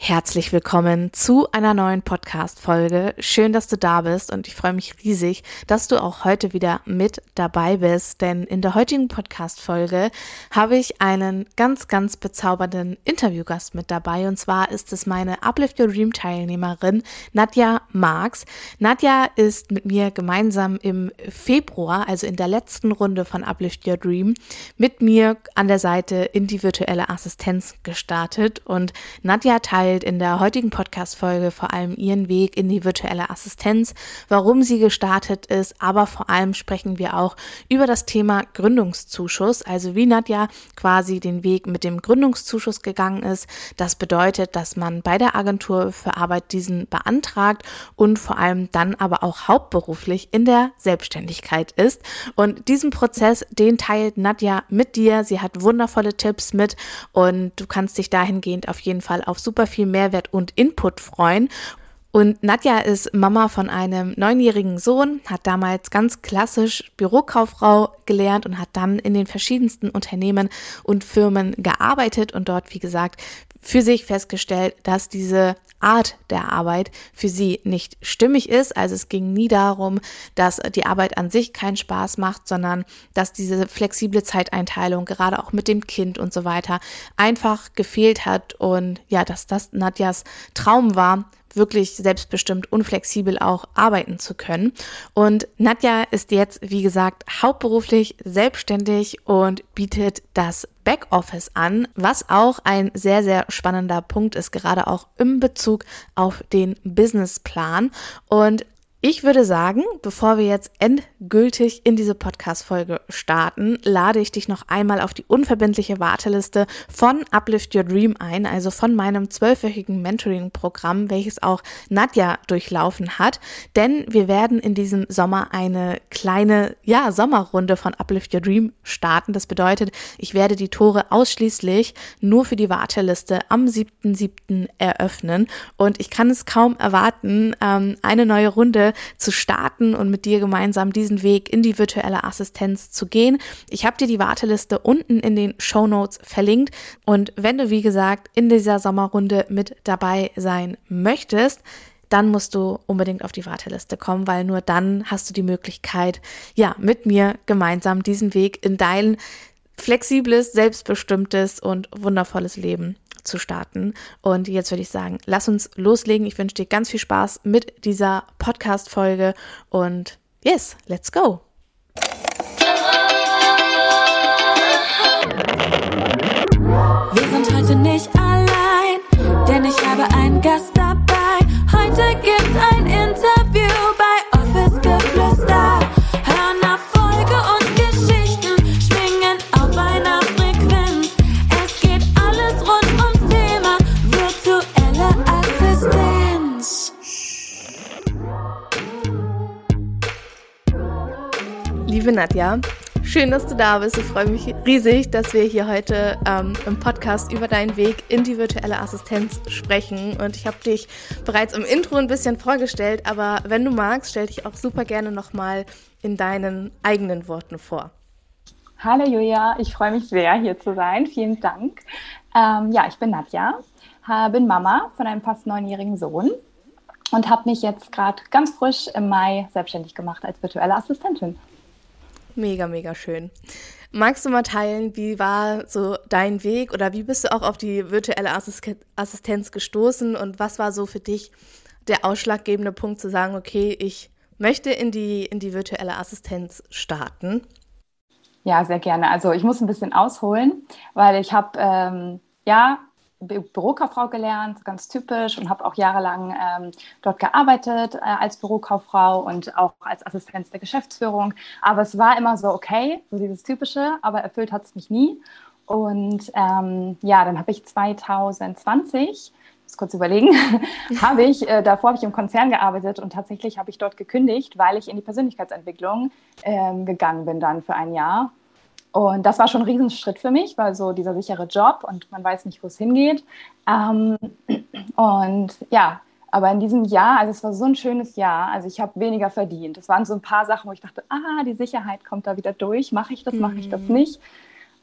Herzlich willkommen zu einer neuen Podcast-Folge. Schön, dass du da bist und ich freue mich riesig, dass du auch heute wieder mit dabei bist, denn in der heutigen Podcast-Folge habe ich einen ganz, ganz bezaubernden Interviewgast mit dabei und zwar ist es meine Uplift Your Dream Teilnehmerin Nadja Marx. Nadja ist mit mir gemeinsam im Februar, also in der letzten Runde von Uplift Your Dream, mit mir an der Seite in die virtuelle Assistenz gestartet und Nadja teilt teilt in der heutigen Podcast-Folge vor allem ihren Weg in die virtuelle Assistenz, warum sie gestartet ist, aber vor allem sprechen wir auch über das Thema Gründungszuschuss, also wie Nadja quasi den Weg mit dem Gründungszuschuss gegangen ist. Das bedeutet, dass man bei der Agentur für Arbeit diesen beantragt und vor allem dann aber auch hauptberuflich in der Selbstständigkeit ist. Und diesen Prozess, den teilt Nadja mit dir. Sie hat wundervolle Tipps mit und du kannst dich dahingehend auf jeden Fall auf super viel viel Mehrwert und Input freuen. Und Nadja ist Mama von einem neunjährigen Sohn, hat damals ganz klassisch Bürokauffrau gelernt und hat dann in den verschiedensten Unternehmen und Firmen gearbeitet und dort, wie gesagt, für sich festgestellt, dass diese Art der Arbeit für sie nicht stimmig ist. Also es ging nie darum, dass die Arbeit an sich keinen Spaß macht, sondern dass diese flexible Zeiteinteilung, gerade auch mit dem Kind und so weiter, einfach gefehlt hat und ja, dass das Nadjas Traum war, wirklich selbstbestimmt und flexibel auch arbeiten zu können. Und Nadja ist jetzt, wie gesagt, hauptberuflich selbstständig und bietet das Backoffice an, was auch ein sehr, sehr spannender Punkt ist, gerade auch im Bezug auf den Businessplan. Und ich würde sagen, bevor wir jetzt endgültig in diese Podcast-Folge starten, lade ich dich noch einmal auf die unverbindliche Warteliste von Uplift Your Dream ein, also von meinem zwölfwöchigen Mentoring-Programm, welches auch Nadja durchlaufen hat. Denn wir werden in diesem Sommer eine kleine, ja, Sommerrunde von Uplift Your Dream starten. Das bedeutet, ich werde die Tore ausschließlich nur für die Warteliste am 7.7. eröffnen. Und ich kann es kaum erwarten, ähm, eine neue Runde zu starten und mit dir gemeinsam diesen Weg in die virtuelle Assistenz zu gehen. Ich habe dir die Warteliste unten in den Show Notes verlinkt und wenn du, wie gesagt, in dieser Sommerrunde mit dabei sein möchtest, dann musst du unbedingt auf die Warteliste kommen, weil nur dann hast du die Möglichkeit, ja, mit mir gemeinsam diesen Weg in dein flexibles, selbstbestimmtes und wundervolles Leben zu starten. Und jetzt würde ich sagen, lass uns loslegen. Ich wünsche dir ganz viel Spaß mit dieser Podcast-Folge und yes, let's go. Wir sind heute nicht allein, denn ich habe einen Gast dabei. Nadja. Schön, dass du da bist. Ich freue mich riesig, dass wir hier heute ähm, im Podcast über deinen Weg in die virtuelle Assistenz sprechen. Und ich habe dich bereits im Intro ein bisschen vorgestellt, aber wenn du magst, stell dich auch super gerne nochmal in deinen eigenen Worten vor. Hallo Julia, ich freue mich sehr, hier zu sein. Vielen Dank. Ähm, ja, ich bin Nadja, bin Mama von einem fast neunjährigen Sohn und habe mich jetzt gerade ganz frisch im Mai selbstständig gemacht als virtuelle Assistentin. Mega, mega schön. Magst du mal teilen, wie war so dein Weg oder wie bist du auch auf die virtuelle Assistenz gestoßen und was war so für dich der ausschlaggebende Punkt zu sagen, okay, ich möchte in die, in die virtuelle Assistenz starten? Ja, sehr gerne. Also ich muss ein bisschen ausholen, weil ich habe ähm, ja Bürokauffrau gelernt, ganz typisch, und habe auch jahrelang ähm, dort gearbeitet äh, als Bürokauffrau und auch als Assistenz der Geschäftsführung. Aber es war immer so okay, so dieses Typische, aber erfüllt hat es mich nie. Und ähm, ja, dann habe ich 2020 muss kurz überlegen, habe ich, äh, davor habe ich im Konzern gearbeitet und tatsächlich habe ich dort gekündigt, weil ich in die Persönlichkeitsentwicklung ähm, gegangen bin dann für ein Jahr und das war schon ein Riesenschritt für mich, weil so dieser sichere Job und man weiß nicht, wo es hingeht. Ähm, und ja, aber in diesem Jahr, also es war so ein schönes Jahr, also ich habe weniger verdient. Es waren so ein paar Sachen, wo ich dachte, ah, die Sicherheit kommt da wieder durch. Mache ich das, mache ich das mhm. nicht?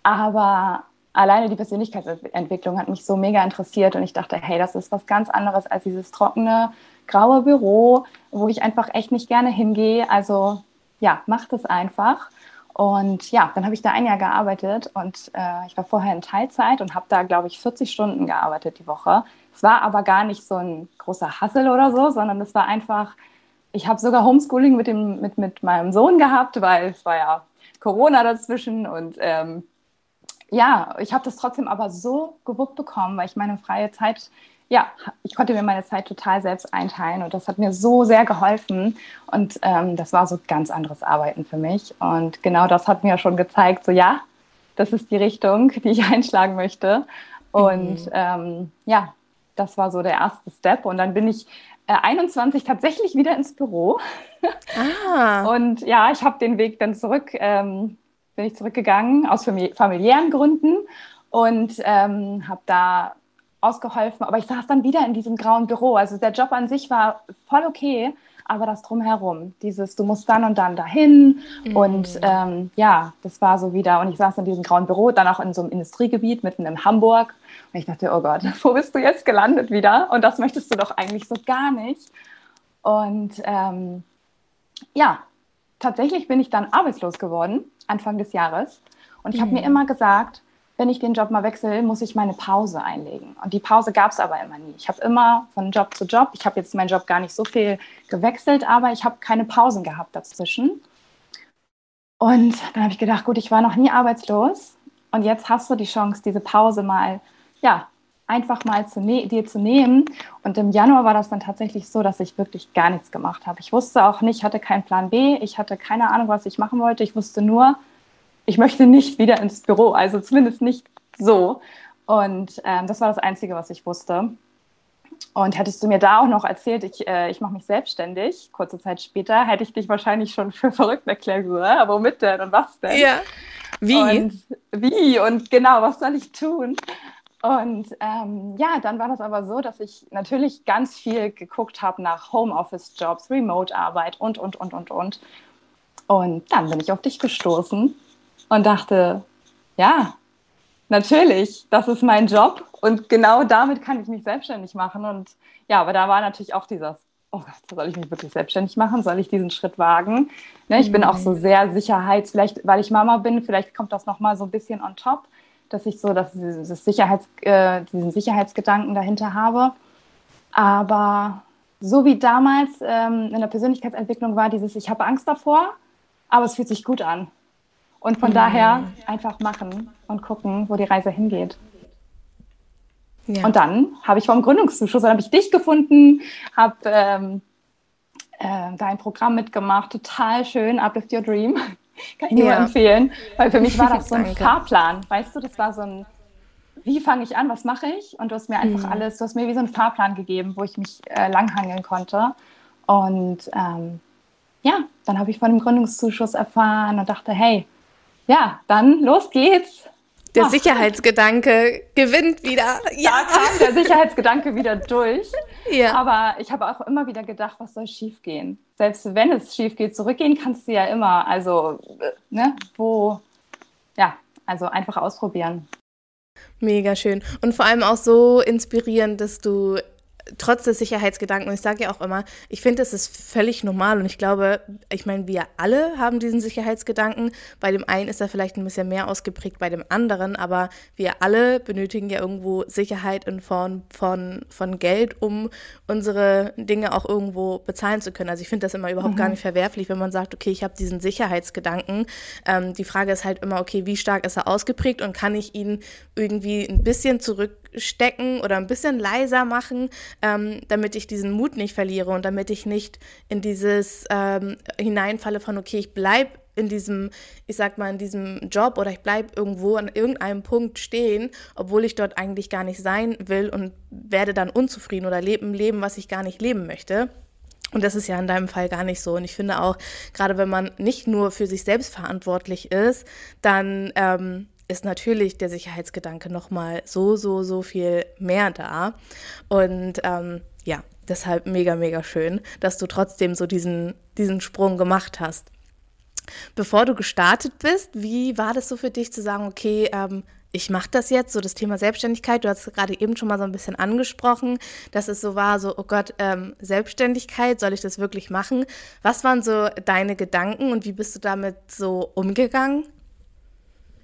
Aber alleine die Persönlichkeitsentwicklung hat mich so mega interessiert und ich dachte, hey, das ist was ganz anderes als dieses trockene, graue Büro, wo ich einfach echt nicht gerne hingehe. Also ja, mach das einfach. Und ja, dann habe ich da ein Jahr gearbeitet und äh, ich war vorher in Teilzeit und habe da, glaube ich, 40 Stunden gearbeitet die Woche. Es war aber gar nicht so ein großer Hassel oder so, sondern es war einfach, ich habe sogar Homeschooling mit, dem, mit, mit meinem Sohn gehabt, weil es war ja Corona dazwischen und ähm, ja, ich habe das trotzdem aber so gewuppt bekommen, weil ich meine freie Zeit ja, ich konnte mir meine Zeit total selbst einteilen und das hat mir so sehr geholfen. Und ähm, das war so ganz anderes Arbeiten für mich. Und genau das hat mir schon gezeigt, so ja, das ist die Richtung, die ich einschlagen möchte. Und mhm. ähm, ja, das war so der erste Step. Und dann bin ich äh, 21 tatsächlich wieder ins Büro. Ah. Und ja, ich habe den Weg dann zurück, ähm, bin ich zurückgegangen aus familiären Gründen und ähm, habe da ausgeholfen, aber ich saß dann wieder in diesem grauen Büro. Also der Job an sich war voll okay, aber das drumherum, dieses, du musst dann und dann dahin mhm. und ähm, ja, das war so wieder. Und ich saß in diesem grauen Büro, dann auch in so einem Industriegebiet mitten in Hamburg. Und ich dachte, oh Gott, wo bist du jetzt gelandet wieder? Und das möchtest du doch eigentlich so gar nicht. Und ähm, ja, tatsächlich bin ich dann arbeitslos geworden, Anfang des Jahres. Und ich mhm. habe mir immer gesagt, wenn ich den Job mal wechsle, muss ich meine Pause einlegen. Und die Pause gab es aber immer nie. Ich habe immer von Job zu Job, ich habe jetzt meinen Job gar nicht so viel gewechselt, aber ich habe keine Pausen gehabt dazwischen. Und dann habe ich gedacht, gut, ich war noch nie arbeitslos und jetzt hast du die Chance, diese Pause mal, ja, einfach mal zu ne dir zu nehmen. Und im Januar war das dann tatsächlich so, dass ich wirklich gar nichts gemacht habe. Ich wusste auch nicht, hatte keinen Plan B, ich hatte keine Ahnung, was ich machen wollte. Ich wusste nur, ich möchte nicht wieder ins Büro, also zumindest nicht so. Und ähm, das war das Einzige, was ich wusste. Und hättest du mir da auch noch erzählt, ich, äh, ich mache mich selbstständig, kurze Zeit später, hätte ich dich wahrscheinlich schon für verrückt erklärt, so, äh, womit denn und was denn? Ja. Wie? Und wie und genau, was soll ich tun? Und ähm, ja, dann war das aber so, dass ich natürlich ganz viel geguckt habe nach Homeoffice-Jobs, Remote-Arbeit und, und, und, und, und. Und dann bin ich auf dich gestoßen und dachte, ja, natürlich, das ist mein Job und genau damit kann ich mich selbstständig machen. Und ja, aber da war natürlich auch dieses, oh Gott, soll ich mich wirklich selbstständig machen? Soll ich diesen Schritt wagen? Ne, ich mhm. bin auch so mhm. sehr sicherheits, vielleicht weil ich Mama bin, vielleicht kommt das nochmal so ein bisschen on top, dass ich so dass dieses Sicherheits, äh, diesen Sicherheitsgedanken dahinter habe. Aber so wie damals ähm, in der Persönlichkeitsentwicklung war dieses, ich habe Angst davor, aber es fühlt sich gut an. Und von mhm. daher einfach machen und gucken, wo die Reise hingeht. Ja. Und dann habe ich vom Gründungszuschuss, dann habe ich dich gefunden, habe ähm, äh, dein Programm mitgemacht, total schön, Uplift Your Dream. Kann ich nur ja. empfehlen, weil für mich war das so ein Fahrplan. Weißt du, das war so ein, wie fange ich an, was mache ich? Und du hast mir einfach mhm. alles, du hast mir wie so einen Fahrplan gegeben, wo ich mich äh, langhangeln konnte. Und ähm, ja, dann habe ich von dem Gründungszuschuss erfahren und dachte, hey, ja, dann los geht's. Der Ach. Sicherheitsgedanke gewinnt wieder. Ja, da kam der Sicherheitsgedanke wieder durch. Ja. Aber ich habe auch immer wieder gedacht, was soll schiefgehen? Selbst wenn es schief geht, zurückgehen kannst du ja immer. Also, ne, wo, ja, also einfach ausprobieren. Mega schön. Und vor allem auch so inspirierend, dass du trotz des Sicherheitsgedanken, und ich sage ja auch immer, ich finde, das ist völlig normal und ich glaube, ich meine, wir alle haben diesen Sicherheitsgedanken. Bei dem einen ist er vielleicht ein bisschen mehr ausgeprägt, bei dem anderen, aber wir alle benötigen ja irgendwo Sicherheit in Form von, von Geld, um unsere Dinge auch irgendwo bezahlen zu können. Also ich finde das immer überhaupt mhm. gar nicht verwerflich, wenn man sagt, okay, ich habe diesen Sicherheitsgedanken. Ähm, die Frage ist halt immer, okay, wie stark ist er ausgeprägt und kann ich ihn irgendwie ein bisschen zurückstecken oder ein bisschen leiser machen, ähm, damit ich diesen Mut nicht verliere und damit ich nicht in dieses ähm, hineinfalle von, okay, ich bleibe in diesem, ich sag mal, in diesem Job oder ich bleibe irgendwo an irgendeinem Punkt stehen, obwohl ich dort eigentlich gar nicht sein will und werde dann unzufrieden oder leben, leben, was ich gar nicht leben möchte. Und das ist ja in deinem Fall gar nicht so. Und ich finde auch, gerade wenn man nicht nur für sich selbst verantwortlich ist, dann ähm, ist natürlich der Sicherheitsgedanke nochmal so, so, so viel mehr da. Und ähm, ja, deshalb mega, mega schön, dass du trotzdem so diesen, diesen Sprung gemacht hast. Bevor du gestartet bist, wie war das so für dich zu sagen, okay, ähm, ich mache das jetzt, so das Thema Selbstständigkeit, du hast gerade eben schon mal so ein bisschen angesprochen, dass es so war, so, oh Gott, ähm, Selbstständigkeit, soll ich das wirklich machen? Was waren so deine Gedanken und wie bist du damit so umgegangen?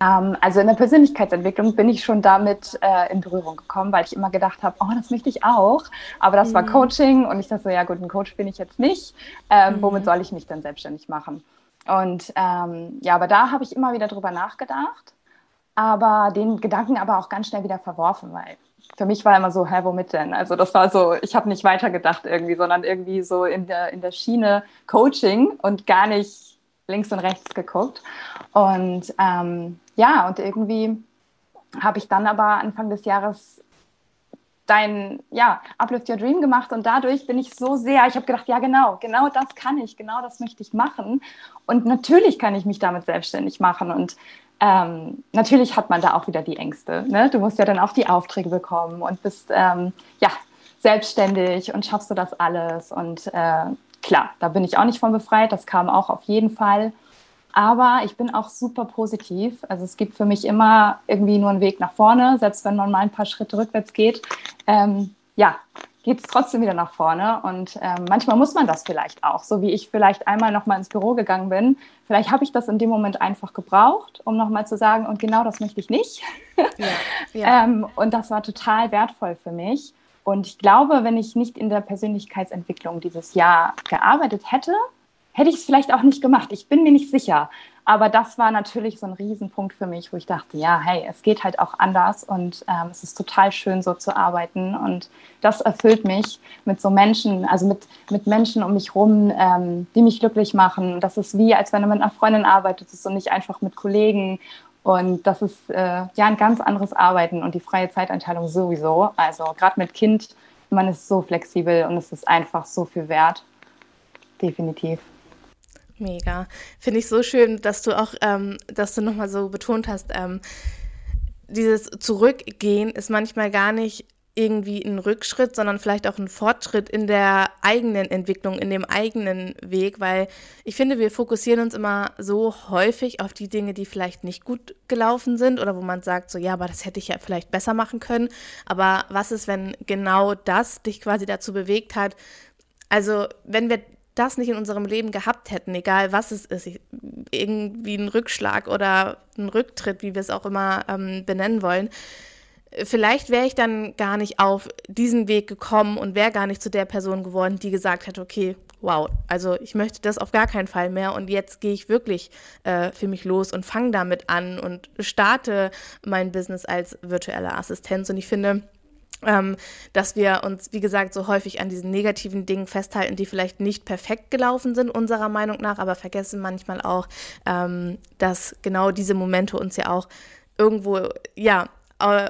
Ähm, also in der Persönlichkeitsentwicklung bin ich schon damit äh, in Berührung gekommen, weil ich immer gedacht habe, oh, das möchte ich auch. Aber das mhm. war Coaching und ich dachte so, ja gut, ein Coach bin ich jetzt nicht. Ähm, mhm. Womit soll ich mich denn selbstständig machen? Und ähm, ja, aber da habe ich immer wieder drüber nachgedacht, aber den Gedanken aber auch ganz schnell wieder verworfen, weil für mich war immer so, hä, womit denn? Also das war so, ich habe nicht weitergedacht irgendwie, sondern irgendwie so in der, in der Schiene Coaching und gar nicht links und rechts geguckt. Und ähm, ja, und irgendwie habe ich dann aber Anfang des Jahres dein, ja, Uplift Your Dream gemacht und dadurch bin ich so sehr, ich habe gedacht, ja genau, genau das kann ich, genau das möchte ich machen und natürlich kann ich mich damit selbstständig machen und ähm, natürlich hat man da auch wieder die Ängste. Ne? Du musst ja dann auch die Aufträge bekommen und bist ähm, ja selbstständig und schaffst du das alles und äh, klar, da bin ich auch nicht von befreit, das kam auch auf jeden Fall aber ich bin auch super positiv. Also es gibt für mich immer irgendwie nur einen Weg nach vorne, selbst wenn man mal ein paar Schritte rückwärts geht. Ähm, ja, geht es trotzdem wieder nach vorne. Und ähm, manchmal muss man das vielleicht auch, so wie ich vielleicht einmal nochmal ins Büro gegangen bin. Vielleicht habe ich das in dem Moment einfach gebraucht, um nochmal zu sagen, und genau das möchte ich nicht. Ja, ja. ähm, und das war total wertvoll für mich. Und ich glaube, wenn ich nicht in der Persönlichkeitsentwicklung dieses Jahr gearbeitet hätte, hätte ich es vielleicht auch nicht gemacht. Ich bin mir nicht sicher. Aber das war natürlich so ein Riesenpunkt für mich, wo ich dachte, ja, hey, es geht halt auch anders und ähm, es ist total schön, so zu arbeiten. Und das erfüllt mich mit so Menschen, also mit, mit Menschen um mich rum, ähm, die mich glücklich machen. Das ist wie, als wenn du mit einer Freundin arbeitest und nicht einfach mit Kollegen. Und das ist äh, ja ein ganz anderes Arbeiten und die freie Zeiteinteilung sowieso. Also gerade mit Kind, man ist so flexibel und es ist einfach so viel wert. Definitiv. Mega. Finde ich so schön, dass du auch, ähm, dass du nochmal so betont hast, ähm, dieses Zurückgehen ist manchmal gar nicht irgendwie ein Rückschritt, sondern vielleicht auch ein Fortschritt in der eigenen Entwicklung, in dem eigenen Weg, weil ich finde, wir fokussieren uns immer so häufig auf die Dinge, die vielleicht nicht gut gelaufen sind oder wo man sagt, so ja, aber das hätte ich ja vielleicht besser machen können. Aber was ist, wenn genau das dich quasi dazu bewegt hat? Also, wenn wir das nicht in unserem Leben gehabt hätten, egal was es ist, irgendwie ein Rückschlag oder ein Rücktritt, wie wir es auch immer ähm, benennen wollen, vielleicht wäre ich dann gar nicht auf diesen Weg gekommen und wäre gar nicht zu der Person geworden, die gesagt hat, okay, wow, also ich möchte das auf gar keinen Fall mehr und jetzt gehe ich wirklich äh, für mich los und fange damit an und starte mein Business als virtuelle Assistenz. Und ich finde, ähm, dass wir uns, wie gesagt, so häufig an diesen negativen Dingen festhalten, die vielleicht nicht perfekt gelaufen sind, unserer Meinung nach, aber vergessen manchmal auch, ähm, dass genau diese Momente uns ja auch irgendwo, ja, an,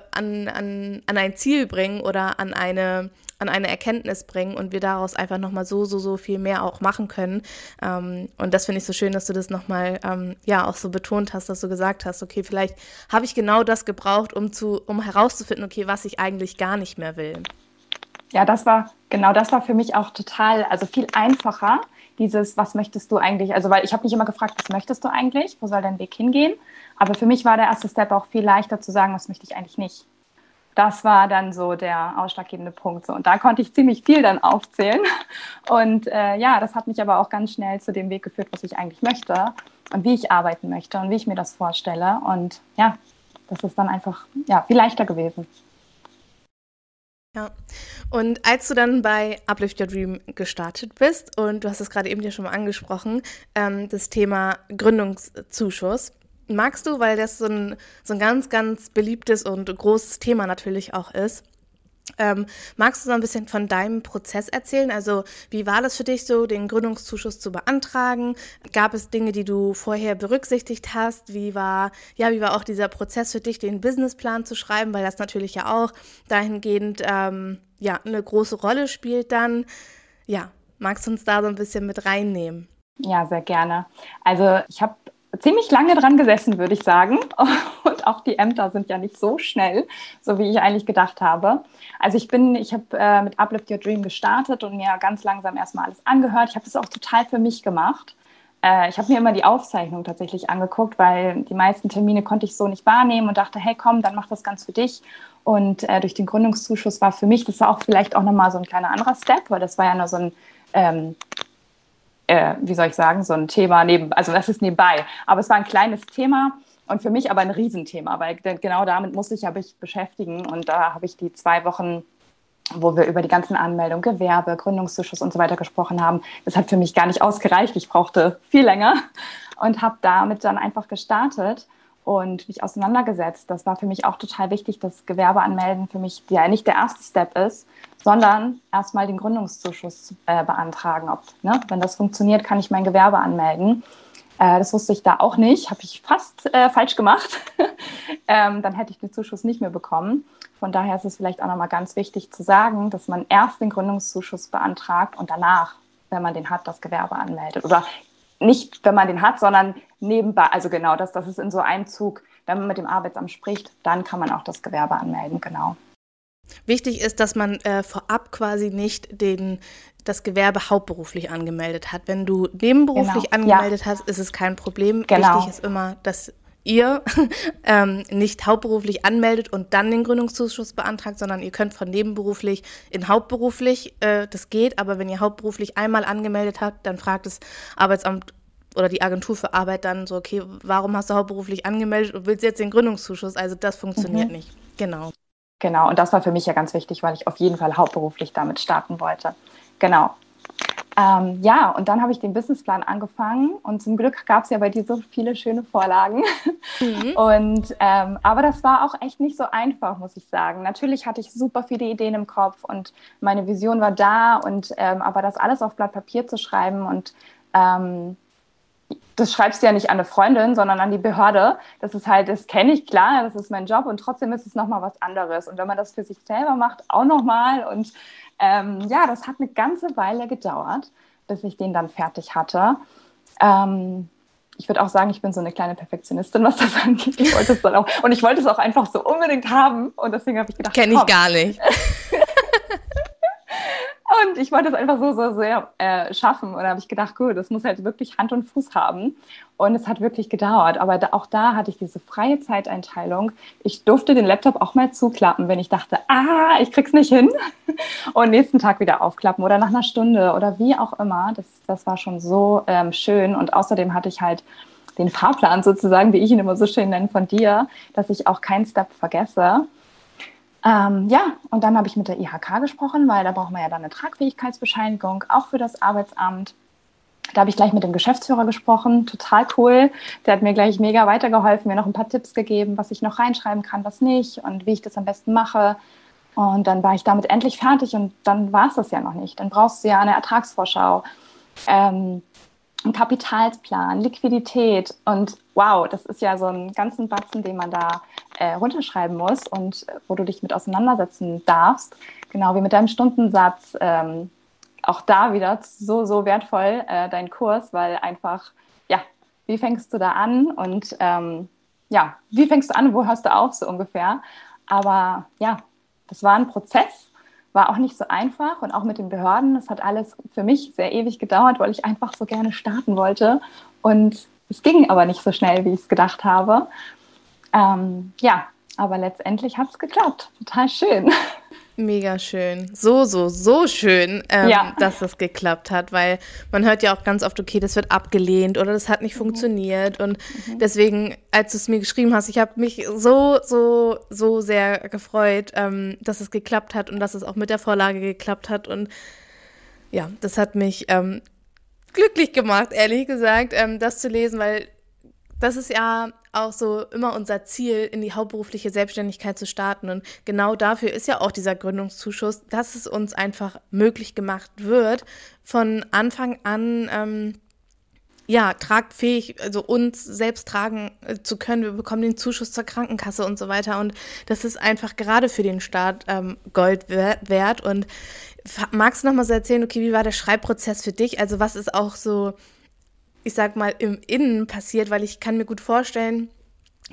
an, an ein Ziel bringen oder an eine an eine Erkenntnis bringen und wir daraus einfach nochmal so, so, so viel mehr auch machen können. Ähm, und das finde ich so schön, dass du das nochmal, ähm, ja, auch so betont hast, dass du gesagt hast, okay, vielleicht habe ich genau das gebraucht, um zu, um herauszufinden, okay, was ich eigentlich gar nicht mehr will. Ja, das war, genau, das war für mich auch total, also viel einfacher, dieses, was möchtest du eigentlich, also weil ich habe mich immer gefragt, was möchtest du eigentlich, wo soll dein Weg hingehen? Aber für mich war der erste Step auch viel leichter zu sagen, was möchte ich eigentlich nicht das war dann so der ausschlaggebende Punkt. So. Und da konnte ich ziemlich viel dann aufzählen. Und äh, ja, das hat mich aber auch ganz schnell zu dem Weg geführt, was ich eigentlich möchte und wie ich arbeiten möchte und wie ich mir das vorstelle. Und ja, das ist dann einfach ja, viel leichter gewesen. Ja, und als du dann bei Uplift Your Dream gestartet bist, und du hast es gerade eben dir schon mal angesprochen, ähm, das Thema Gründungszuschuss, magst du, weil das so ein, so ein ganz, ganz beliebtes und großes Thema natürlich auch ist. Ähm, magst du so ein bisschen von deinem Prozess erzählen? Also, wie war das für dich so, den Gründungszuschuss zu beantragen? Gab es Dinge, die du vorher berücksichtigt hast? Wie war, ja, wie war auch dieser Prozess für dich, den Businessplan zu schreiben? Weil das natürlich ja auch dahingehend, ähm, ja, eine große Rolle spielt dann. Ja, magst du uns da so ein bisschen mit reinnehmen? Ja, sehr gerne. Also, ich habe ziemlich lange dran gesessen, würde ich sagen. Und auch die Ämter sind ja nicht so schnell, so wie ich eigentlich gedacht habe. Also ich bin, ich habe äh, mit Uplift Your Dream gestartet und mir ganz langsam erstmal alles angehört. Ich habe das auch total für mich gemacht. äh, ich habe mir immer die Aufzeichnung tatsächlich angeguckt, weil die meisten Termine konnte ich so nicht wahrnehmen und dachte, hey komm, dann mach das ganz für dich. Und äh, durch den Gründungszuschuss war für mich, das war auch vielleicht auch nochmal so ein kleiner anderer Step, weil das war ja nur so ein, ähm, äh, wie soll ich sagen, so ein Thema neben, also das ist nebenbei. Aber es war ein kleines Thema und für mich aber ein Riesenthema, weil genau damit musste ich mich beschäftigen. Und da habe ich die zwei Wochen wo wir über die ganzen Anmeldungen, Gewerbe, Gründungszuschuss und so weiter gesprochen haben. Das hat für mich gar nicht ausgereicht. Ich brauchte viel länger und habe damit dann einfach gestartet und mich auseinandergesetzt. Das war für mich auch total wichtig, dass Gewerbe anmelden für mich ja nicht der erste Step ist, sondern erstmal den Gründungszuschuss äh, beantragen. Ob, ne, wenn das funktioniert, kann ich mein Gewerbe anmelden. Äh, das wusste ich da auch nicht, habe ich fast äh, falsch gemacht. ähm, dann hätte ich den Zuschuss nicht mehr bekommen. Von daher ist es vielleicht auch nochmal ganz wichtig zu sagen, dass man erst den Gründungszuschuss beantragt und danach, wenn man den hat, das Gewerbe anmeldet. Oder nicht, wenn man den hat, sondern nebenbei. Also genau, das, das ist in so einem Zug. Wenn man mit dem Arbeitsamt spricht, dann kann man auch das Gewerbe anmelden, genau. Wichtig ist, dass man äh, vorab quasi nicht den, das Gewerbe hauptberuflich angemeldet hat. Wenn du nebenberuflich genau. angemeldet ja. hast, ist es kein Problem. Genau. Wichtig ist immer, dass ihr ähm, nicht hauptberuflich anmeldet und dann den Gründungszuschuss beantragt, sondern ihr könnt von nebenberuflich in hauptberuflich, äh, das geht, aber wenn ihr hauptberuflich einmal angemeldet habt, dann fragt das Arbeitsamt oder die Agentur für Arbeit dann so, okay, warum hast du hauptberuflich angemeldet und willst jetzt den Gründungszuschuss? Also das funktioniert mhm. nicht. Genau. Genau, und das war für mich ja ganz wichtig, weil ich auf jeden Fall hauptberuflich damit starten wollte. Genau. Ähm, ja, und dann habe ich den Businessplan angefangen und zum Glück gab es ja bei dir so viele schöne Vorlagen. Mhm. Und ähm, aber das war auch echt nicht so einfach, muss ich sagen. Natürlich hatte ich super viele Ideen im Kopf und meine Vision war da und ähm, aber das alles auf Blatt Papier zu schreiben und ähm, das schreibst du ja nicht an eine Freundin, sondern an die Behörde. Das ist halt, das kenne ich klar, das ist mein Job und trotzdem ist es nochmal was anderes. Und wenn man das für sich selber macht, auch nochmal. Und ähm, ja, das hat eine ganze Weile gedauert, bis ich den dann fertig hatte. Ähm, ich würde auch sagen, ich bin so eine kleine Perfektionistin, was das angeht. Ich wollte es dann auch, und ich wollte es auch einfach so unbedingt haben. Und deswegen habe ich gedacht, kenne ich gar nicht. Und ich wollte es einfach so, so sehr äh, schaffen. Und da habe ich gedacht, gut, das muss halt wirklich Hand und Fuß haben. Und es hat wirklich gedauert. Aber da, auch da hatte ich diese freie Zeiteinteilung. Ich durfte den Laptop auch mal zuklappen, wenn ich dachte, ah, ich krieg's nicht hin. Und nächsten Tag wieder aufklappen oder nach einer Stunde oder wie auch immer. Das, das war schon so ähm, schön. Und außerdem hatte ich halt den Fahrplan sozusagen, wie ich ihn immer so schön nenne, von dir, dass ich auch keinen Step vergesse. Ähm, ja, und dann habe ich mit der IHK gesprochen, weil da braucht man ja dann eine Tragfähigkeitsbescheinigung, auch für das Arbeitsamt. Da habe ich gleich mit dem Geschäftsführer gesprochen, total cool. Der hat mir gleich mega weitergeholfen, mir noch ein paar Tipps gegeben, was ich noch reinschreiben kann, was nicht und wie ich das am besten mache. Und dann war ich damit endlich fertig und dann war es das ja noch nicht. Dann brauchst du ja eine Ertragsvorschau. Ähm, einen Kapitalsplan, Liquidität und wow, das ist ja so ein ganzen Batzen, den man da äh, runterschreiben muss und äh, wo du dich mit auseinandersetzen darfst, genau wie mit deinem Stundensatz. Ähm, auch da wieder so, so wertvoll äh, dein Kurs, weil einfach, ja, wie fängst du da an und ähm, ja, wie fängst du an, wo hörst du auf, so ungefähr. Aber ja, das war ein Prozess war auch nicht so einfach und auch mit den Behörden. Das hat alles für mich sehr ewig gedauert, weil ich einfach so gerne starten wollte. Und es ging aber nicht so schnell, wie ich es gedacht habe. Ähm, ja, aber letztendlich hat es geklappt. Total schön. Mega schön. So, so, so schön, ähm, ja. dass das geklappt hat, weil man hört ja auch ganz oft, okay, das wird abgelehnt oder das hat nicht mhm. funktioniert. Und mhm. deswegen, als du es mir geschrieben hast, ich habe mich so, so, so sehr gefreut, ähm, dass es geklappt hat und dass es auch mit der Vorlage geklappt hat. Und ja, das hat mich ähm, glücklich gemacht, ehrlich gesagt, ähm, das zu lesen, weil das ist ja auch so immer unser Ziel, in die hauptberufliche Selbstständigkeit zu starten. Und genau dafür ist ja auch dieser Gründungszuschuss, dass es uns einfach möglich gemacht wird, von Anfang an ähm, ja, tragfähig, also uns selbst tragen äh, zu können. Wir bekommen den Zuschuss zur Krankenkasse und so weiter. Und das ist einfach gerade für den Staat ähm, Gold wert. Und magst du noch mal so erzählen, okay, wie war der Schreibprozess für dich? Also was ist auch so ich sag mal, im Innen passiert, weil ich kann mir gut vorstellen,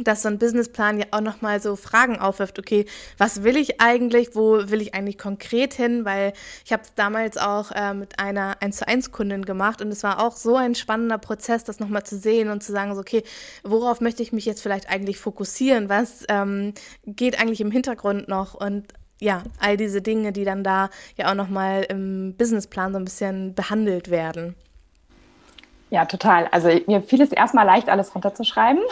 dass so ein Businessplan ja auch nochmal so Fragen aufwirft, okay, was will ich eigentlich, wo will ich eigentlich konkret hin, weil ich habe es damals auch äh, mit einer 1 zu 1 Kundin gemacht und es war auch so ein spannender Prozess, das nochmal zu sehen und zu sagen, so, okay, worauf möchte ich mich jetzt vielleicht eigentlich fokussieren, was ähm, geht eigentlich im Hintergrund noch? Und ja, all diese Dinge, die dann da ja auch nochmal im Businessplan so ein bisschen behandelt werden. Ja, total. Also mir fiel es erstmal leicht, alles runterzuschreiben.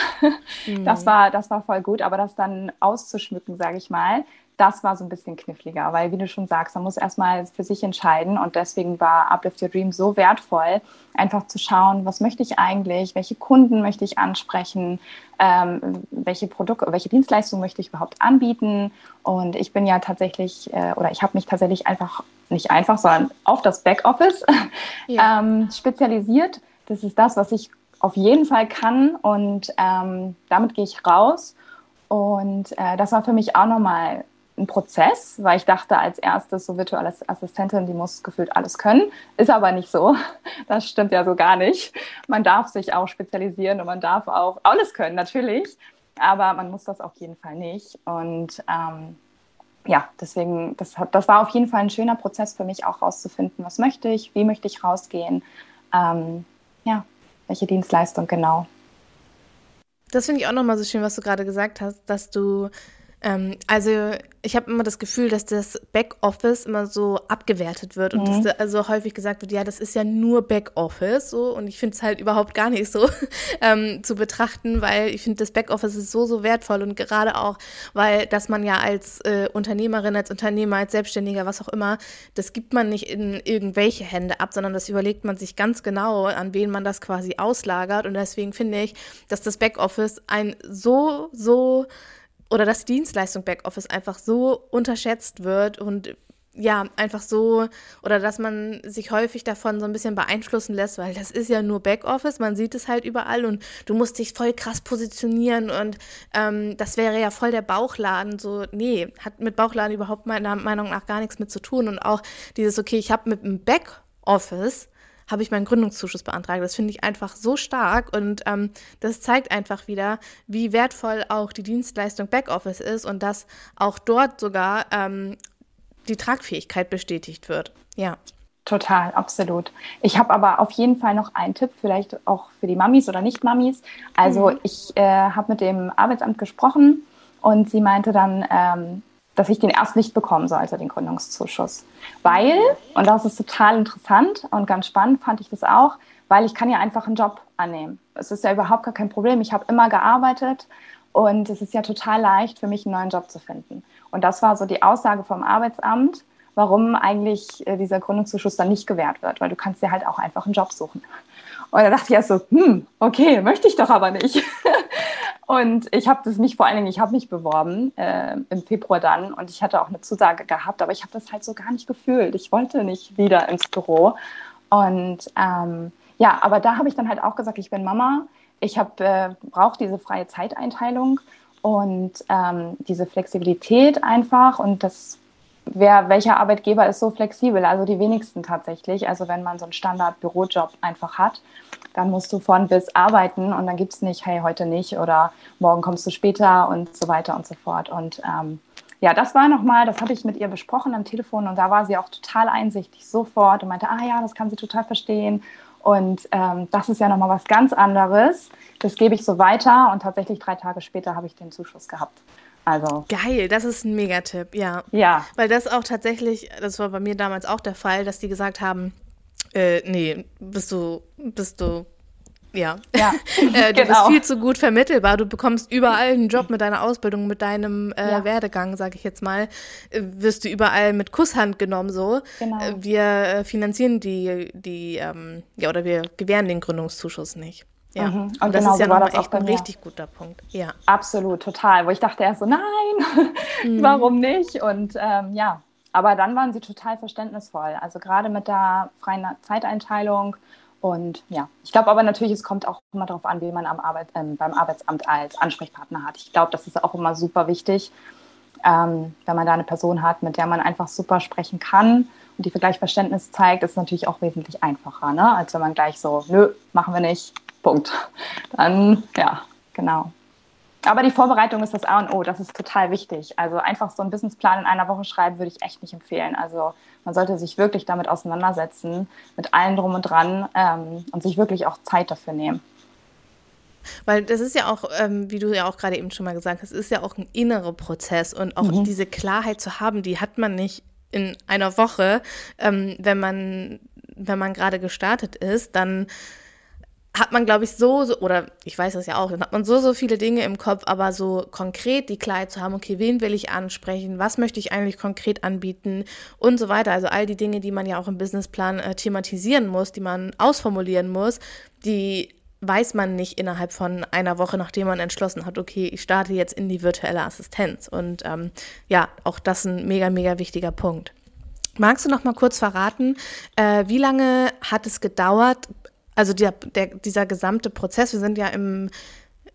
Mhm. Das, war, das war voll gut, aber das dann auszuschmücken, sage ich mal, das war so ein bisschen kniffliger, weil wie du schon sagst, man muss erstmal für sich entscheiden und deswegen war Uplift Your Dream so wertvoll, einfach zu schauen, was möchte ich eigentlich, welche Kunden möchte ich ansprechen, ähm, welche Produkte, welche Dienstleistungen möchte ich überhaupt anbieten und ich bin ja tatsächlich äh, oder ich habe mich tatsächlich einfach nicht einfach, sondern auf das Backoffice ja. ähm, spezialisiert das ist das, was ich auf jeden Fall kann und ähm, damit gehe ich raus. Und äh, das war für mich auch nochmal ein Prozess, weil ich dachte als erstes, so virtuelle Assistentin, die muss gefühlt alles können. Ist aber nicht so. Das stimmt ja so gar nicht. Man darf sich auch spezialisieren und man darf auch alles können, natürlich. Aber man muss das auf jeden Fall nicht. Und ähm, ja, deswegen, das, das war auf jeden Fall ein schöner Prozess für mich auch rauszufinden, was möchte ich, wie möchte ich rausgehen. Ähm, ja, welche Dienstleistung genau. Das finde ich auch nochmal so schön, was du gerade gesagt hast, dass du ähm, also ich habe immer das Gefühl, dass das Backoffice immer so abgewertet wird und mhm. dass also häufig gesagt wird, ja, das ist ja nur Backoffice so und ich finde es halt überhaupt gar nicht so ähm, zu betrachten, weil ich finde, das Backoffice ist so, so wertvoll und gerade auch, weil dass man ja als äh, Unternehmerin, als Unternehmer, als Selbstständiger, was auch immer, das gibt man nicht in irgendwelche Hände ab, sondern das überlegt man sich ganz genau, an wen man das quasi auslagert und deswegen finde ich, dass das Backoffice ein so, so oder dass die Dienstleistung Backoffice einfach so unterschätzt wird und ja, einfach so, oder dass man sich häufig davon so ein bisschen beeinflussen lässt, weil das ist ja nur Backoffice, man sieht es halt überall und du musst dich voll krass positionieren und ähm, das wäre ja voll der Bauchladen. So, nee, hat mit Bauchladen überhaupt meiner Meinung nach gar nichts mit zu tun. Und auch dieses, okay, ich habe mit dem Backoffice habe ich meinen Gründungszuschuss beantragt. Das finde ich einfach so stark und ähm, das zeigt einfach wieder, wie wertvoll auch die Dienstleistung Backoffice ist und dass auch dort sogar ähm, die Tragfähigkeit bestätigt wird. Ja. Total, absolut. Ich habe aber auf jeden Fall noch einen Tipp, vielleicht auch für die Mamis oder Nicht-Mamis. Also mhm. ich äh, habe mit dem Arbeitsamt gesprochen und sie meinte dann, ähm, dass ich den erst nicht bekommen sollte, den Gründungszuschuss. Weil, und das ist total interessant und ganz spannend, fand ich das auch, weil ich kann ja einfach einen Job annehmen. Es ist ja überhaupt gar kein Problem. Ich habe immer gearbeitet und es ist ja total leicht für mich, einen neuen Job zu finden. Und das war so die Aussage vom Arbeitsamt, warum eigentlich äh, dieser Gründungszuschuss dann nicht gewährt wird, weil du kannst dir halt auch einfach einen Job suchen. Und da dachte ich erst so, hm, okay, möchte ich doch aber nicht. Und ich habe das nicht, vor allen Dingen, ich habe mich beworben äh, im Februar dann und ich hatte auch eine Zusage gehabt, aber ich habe das halt so gar nicht gefühlt. Ich wollte nicht wieder ins Büro. Und ähm, ja, aber da habe ich dann halt auch gesagt, ich bin Mama, ich äh, brauche diese freie Zeiteinteilung und ähm, diese Flexibilität einfach und das wer, welcher Arbeitgeber ist so flexibel? Also die wenigsten tatsächlich. Also wenn man so einen Standard-Bürojob einfach hat, dann musst du von bis arbeiten und dann gibt es nicht, hey, heute nicht oder morgen kommst du später und so weiter und so fort. Und ähm, ja, das war nochmal, das habe ich mit ihr besprochen am Telefon und da war sie auch total einsichtig sofort und meinte, ah ja, das kann sie total verstehen. Und ähm, das ist ja nochmal was ganz anderes. Das gebe ich so weiter und tatsächlich drei Tage später habe ich den Zuschuss gehabt. Also. Geil, das ist ein Megatipp, ja. Ja. Weil das auch tatsächlich, das war bei mir damals auch der Fall, dass die gesagt haben, äh, nee, bist du, bist du, ja. ja äh, du genau. bist viel zu gut vermittelbar. Du bekommst überall einen Job mit deiner Ausbildung, mit deinem äh, ja. Werdegang, sag ich jetzt mal. Äh, wirst du überall mit Kusshand genommen, so. Genau. Äh, wir äh, finanzieren die, die, ähm, ja, oder wir gewähren den Gründungszuschuss nicht. Ja, mhm. und, und das genau ist ja so war das echt ein richtig guter Punkt. Ja. Absolut, total. Wo ich dachte erst so, nein, mhm. warum nicht? Und ähm, ja, aber dann waren sie total verständnisvoll. Also gerade mit der freien Zeiteinteilung. Und ja, ich glaube aber natürlich, es kommt auch immer darauf an, wie man am Arbeit, äh, beim Arbeitsamt als Ansprechpartner hat. Ich glaube, das ist auch immer super wichtig, ähm, wenn man da eine Person hat, mit der man einfach super sprechen kann und die gleich Verständnis zeigt, ist es natürlich auch wesentlich einfacher, ne? als wenn man gleich so, nö, machen wir nicht, Punkt. Dann, ja, genau. aber die Vorbereitung ist das A und O, das ist total wichtig. Also einfach so einen Businessplan in einer Woche schreiben, würde ich echt nicht empfehlen. Also man sollte sich wirklich damit auseinandersetzen, mit allem drum und dran ähm, und sich wirklich auch Zeit dafür nehmen. Weil das ist ja auch, ähm, wie du ja auch gerade eben schon mal gesagt hast, ist ja auch ein innerer Prozess und auch mhm. diese Klarheit zu haben, die hat man nicht in einer Woche, ähm, wenn man, wenn man gerade gestartet ist, dann hat man, glaube ich, so, so, oder ich weiß das ja auch, dann hat man so, so viele Dinge im Kopf, aber so konkret die Klarheit zu haben, okay, wen will ich ansprechen, was möchte ich eigentlich konkret anbieten und so weiter. Also all die Dinge, die man ja auch im Businessplan äh, thematisieren muss, die man ausformulieren muss, die weiß man nicht innerhalb von einer Woche, nachdem man entschlossen hat, okay, ich starte jetzt in die virtuelle Assistenz. Und ähm, ja, auch das ein mega, mega wichtiger Punkt. Magst du noch mal kurz verraten, äh, wie lange hat es gedauert, also der, der, dieser gesamte Prozess, wir sind ja im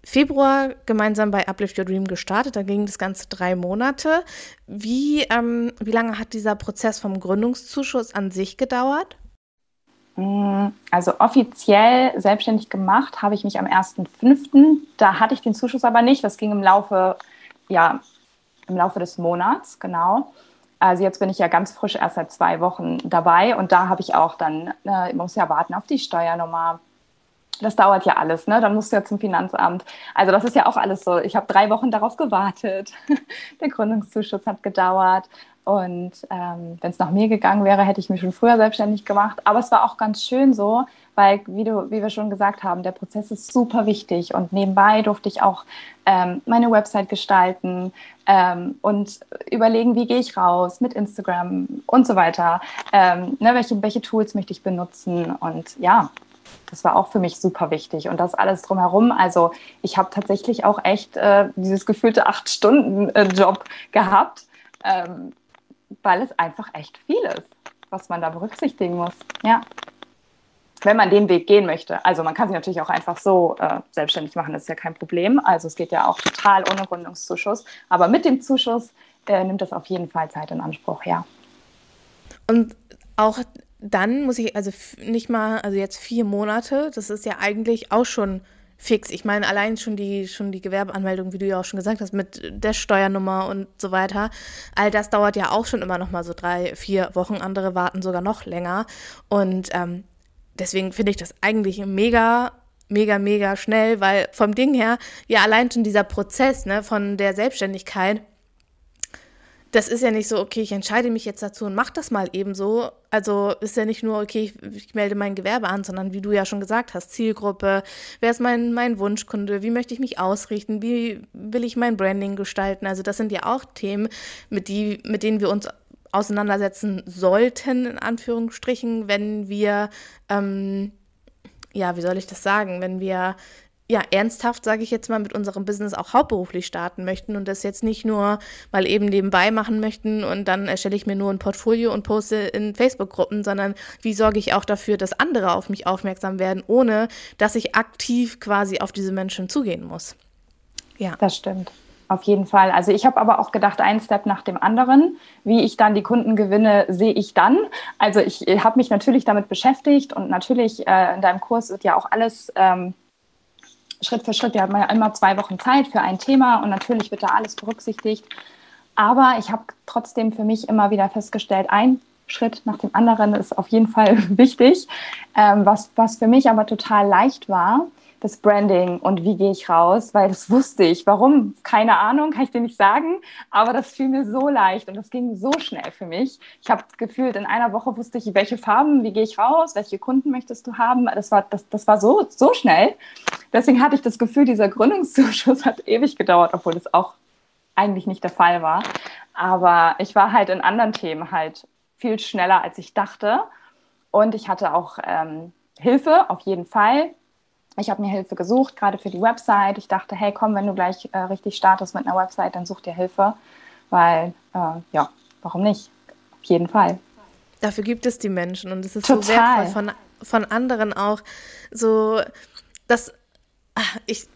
Februar gemeinsam bei Uplift Your Dream gestartet. Da ging das Ganze drei Monate. Wie, ähm, wie lange hat dieser Prozess vom Gründungszuschuss an sich gedauert? Mm, also offiziell selbstständig gemacht habe ich mich am 1.5. Da hatte ich den Zuschuss aber nicht. Das ging im Laufe, ja, im Laufe des Monats, genau. Also jetzt bin ich ja ganz frisch erst seit zwei Wochen dabei und da habe ich auch dann, äh, muss ja warten auf die Steuernummer. Das dauert ja alles, ne? Dann musst du ja zum Finanzamt. Also das ist ja auch alles so. Ich habe drei Wochen darauf gewartet. Der Gründungszuschuss hat gedauert. Und ähm, wenn es nach mir gegangen wäre, hätte ich mich schon früher selbstständig gemacht. Aber es war auch ganz schön so, weil, wie, du, wie wir schon gesagt haben, der Prozess ist super wichtig. Und nebenbei durfte ich auch ähm, meine Website gestalten ähm, und überlegen, wie gehe ich raus mit Instagram und so weiter. Ähm, ne, welche, welche Tools möchte ich benutzen? Und ja, das war auch für mich super wichtig und das alles drumherum. Also ich habe tatsächlich auch echt äh, dieses gefühlte acht Stunden äh, gehabt. Ähm, weil es einfach echt viel ist, was man da berücksichtigen muss. Ja. Wenn man den Weg gehen möchte. Also man kann sich natürlich auch einfach so äh, selbstständig machen, das ist ja kein Problem. Also es geht ja auch total ohne Gründungszuschuss. Aber mit dem Zuschuss äh, nimmt das auf jeden Fall Zeit in Anspruch, ja. Und auch dann muss ich, also nicht mal, also jetzt vier Monate, das ist ja eigentlich auch schon fix. Ich meine, allein schon die, schon die Gewerbeanmeldung, wie du ja auch schon gesagt hast, mit der Steuernummer und so weiter. All das dauert ja auch schon immer noch mal so drei, vier Wochen. Andere warten sogar noch länger. Und ähm, deswegen finde ich das eigentlich mega mega, mega schnell, weil vom Ding her, ja, allein schon dieser Prozess ne, von der Selbstständigkeit, das ist ja nicht so, okay, ich entscheide mich jetzt dazu und mache das mal eben so. Also ist ja nicht nur, okay, ich, ich, melde mein Gewerbe an, sondern wie du ja schon gesagt hast, Zielgruppe, wer ist mein, mein Wunschkunde, wie möchte ich mich ausrichten, wie will ich mein Branding gestalten. Also das sind ja auch Themen, mit, die, mit denen wir uns auseinandersetzen sollten, in Anführungsstrichen, wenn wir, ähm, ja, wie soll ich das sagen, wenn wir ja, ernsthaft, sage ich jetzt mal, mit unserem Business auch hauptberuflich starten möchten und das jetzt nicht nur mal eben nebenbei machen möchten und dann erstelle ich mir nur ein Portfolio und poste in Facebook-Gruppen, sondern wie sorge ich auch dafür, dass andere auf mich aufmerksam werden, ohne dass ich aktiv quasi auf diese Menschen zugehen muss. Ja. Das stimmt. Auf jeden Fall. Also ich habe aber auch gedacht, ein Step nach dem anderen. Wie ich dann die Kunden gewinne, sehe ich dann. Also ich habe mich natürlich damit beschäftigt und natürlich äh, in deinem Kurs wird ja auch alles ähm, Schritt für Schritt. Wir haben ja immer zwei Wochen Zeit für ein Thema und natürlich wird da alles berücksichtigt. Aber ich habe trotzdem für mich immer wieder festgestellt, ein Schritt nach dem anderen ist auf jeden Fall wichtig. Ähm, was, was für mich aber total leicht war, das Branding und wie gehe ich raus, weil das wusste ich. Warum? Keine Ahnung, kann ich dir nicht sagen, aber das fiel mir so leicht und das ging so schnell für mich. Ich habe gefühlt, in einer Woche wusste ich, welche Farben, wie gehe ich raus, welche Kunden möchtest du haben. Das war, das, das war so, so schnell. Deswegen hatte ich das Gefühl, dieser Gründungszuschuss hat ewig gedauert, obwohl das auch eigentlich nicht der Fall war. Aber ich war halt in anderen Themen halt viel schneller, als ich dachte. Und ich hatte auch ähm, Hilfe, auf jeden Fall ich habe mir Hilfe gesucht, gerade für die Website. Ich dachte, hey, komm, wenn du gleich äh, richtig startest mit einer Website, dann such dir Hilfe, weil, äh, ja, warum nicht? Auf jeden Fall. Dafür gibt es die Menschen und es ist Total. so wertvoll von, von anderen auch so, dass ach, ich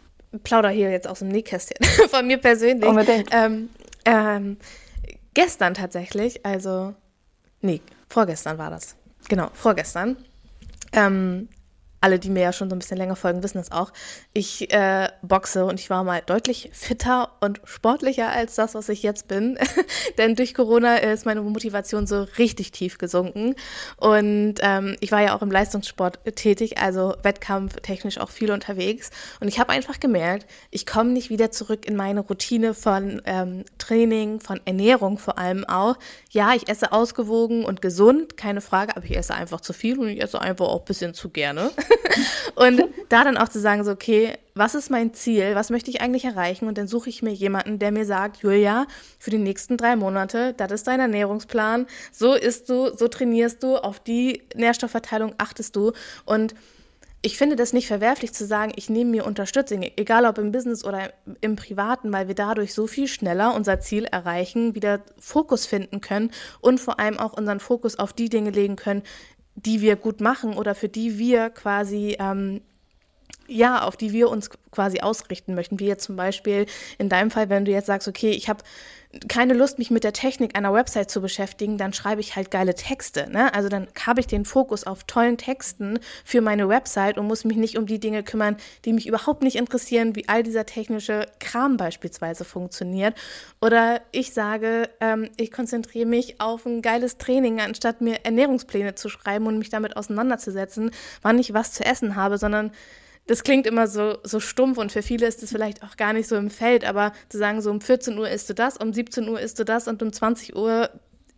plaudere hier jetzt aus dem Nähkästchen von mir persönlich. Unbedingt. Ähm, ähm, gestern tatsächlich, also, nee, vorgestern war das. Genau, vorgestern. Ähm, alle, die mir ja schon so ein bisschen länger folgen, wissen das auch. Ich äh, boxe und ich war mal deutlich fitter und sportlicher als das, was ich jetzt bin. Denn durch Corona ist meine Motivation so richtig tief gesunken. Und ähm, ich war ja auch im Leistungssport tätig, also wettkampftechnisch auch viel unterwegs. Und ich habe einfach gemerkt, ich komme nicht wieder zurück in meine Routine von ähm, Training, von Ernährung vor allem auch. Ja, ich esse ausgewogen und gesund, keine Frage, aber ich esse einfach zu viel und ich esse einfach auch ein bisschen zu gerne. und da dann auch zu sagen, so, okay, was ist mein Ziel? Was möchte ich eigentlich erreichen? Und dann suche ich mir jemanden, der mir sagt, Julia, für die nächsten drei Monate, das ist dein Ernährungsplan, so isst du, so trainierst du, auf die Nährstoffverteilung achtest du. Und ich finde das nicht verwerflich zu sagen, ich nehme mir Unterstützung, egal ob im Business oder im Privaten, weil wir dadurch so viel schneller unser Ziel erreichen, wieder Fokus finden können und vor allem auch unseren Fokus auf die Dinge legen können, die wir gut machen oder für die wir quasi ähm, ja, auf die wir uns quasi ausrichten möchten. Wie jetzt zum Beispiel in deinem Fall, wenn du jetzt sagst, okay, ich habe keine Lust, mich mit der Technik einer Website zu beschäftigen, dann schreibe ich halt geile Texte. Ne? Also dann habe ich den Fokus auf tollen Texten für meine Website und muss mich nicht um die Dinge kümmern, die mich überhaupt nicht interessieren, wie all dieser technische Kram beispielsweise funktioniert. Oder ich sage, ähm, ich konzentriere mich auf ein geiles Training, anstatt mir Ernährungspläne zu schreiben und mich damit auseinanderzusetzen, wann ich was zu essen habe, sondern das klingt immer so, so stumpf und für viele ist es vielleicht auch gar nicht so im Feld, aber zu sagen, so um 14 Uhr isst du das, um 17 Uhr isst du das und um 20 Uhr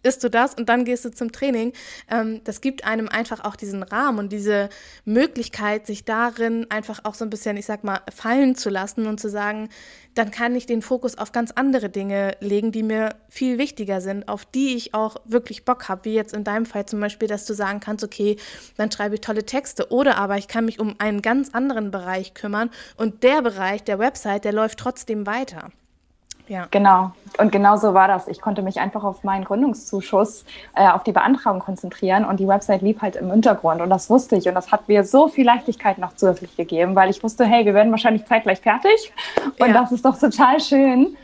isst du das und dann gehst du zum Training. Ähm, das gibt einem einfach auch diesen Rahmen und diese Möglichkeit, sich darin einfach auch so ein bisschen, ich sag mal, fallen zu lassen und zu sagen, dann kann ich den Fokus auf ganz andere Dinge legen, die mir viel wichtiger sind, auf die ich auch wirklich Bock habe, wie jetzt in deinem Fall zum Beispiel, dass du sagen kannst, okay, dann schreibe ich tolle Texte oder aber ich kann mich um einen ganz anderen Bereich kümmern und der Bereich der Website, der läuft trotzdem weiter. Ja. Genau. Und genau so war das. Ich konnte mich einfach auf meinen Gründungszuschuss, äh, auf die Beantragung konzentrieren und die Website lief halt im Hintergrund. Und das wusste ich. Und das hat mir so viel Leichtigkeit noch zusätzlich gegeben, weil ich wusste, hey, wir werden wahrscheinlich zeitgleich fertig. Und ja. das ist doch total schön.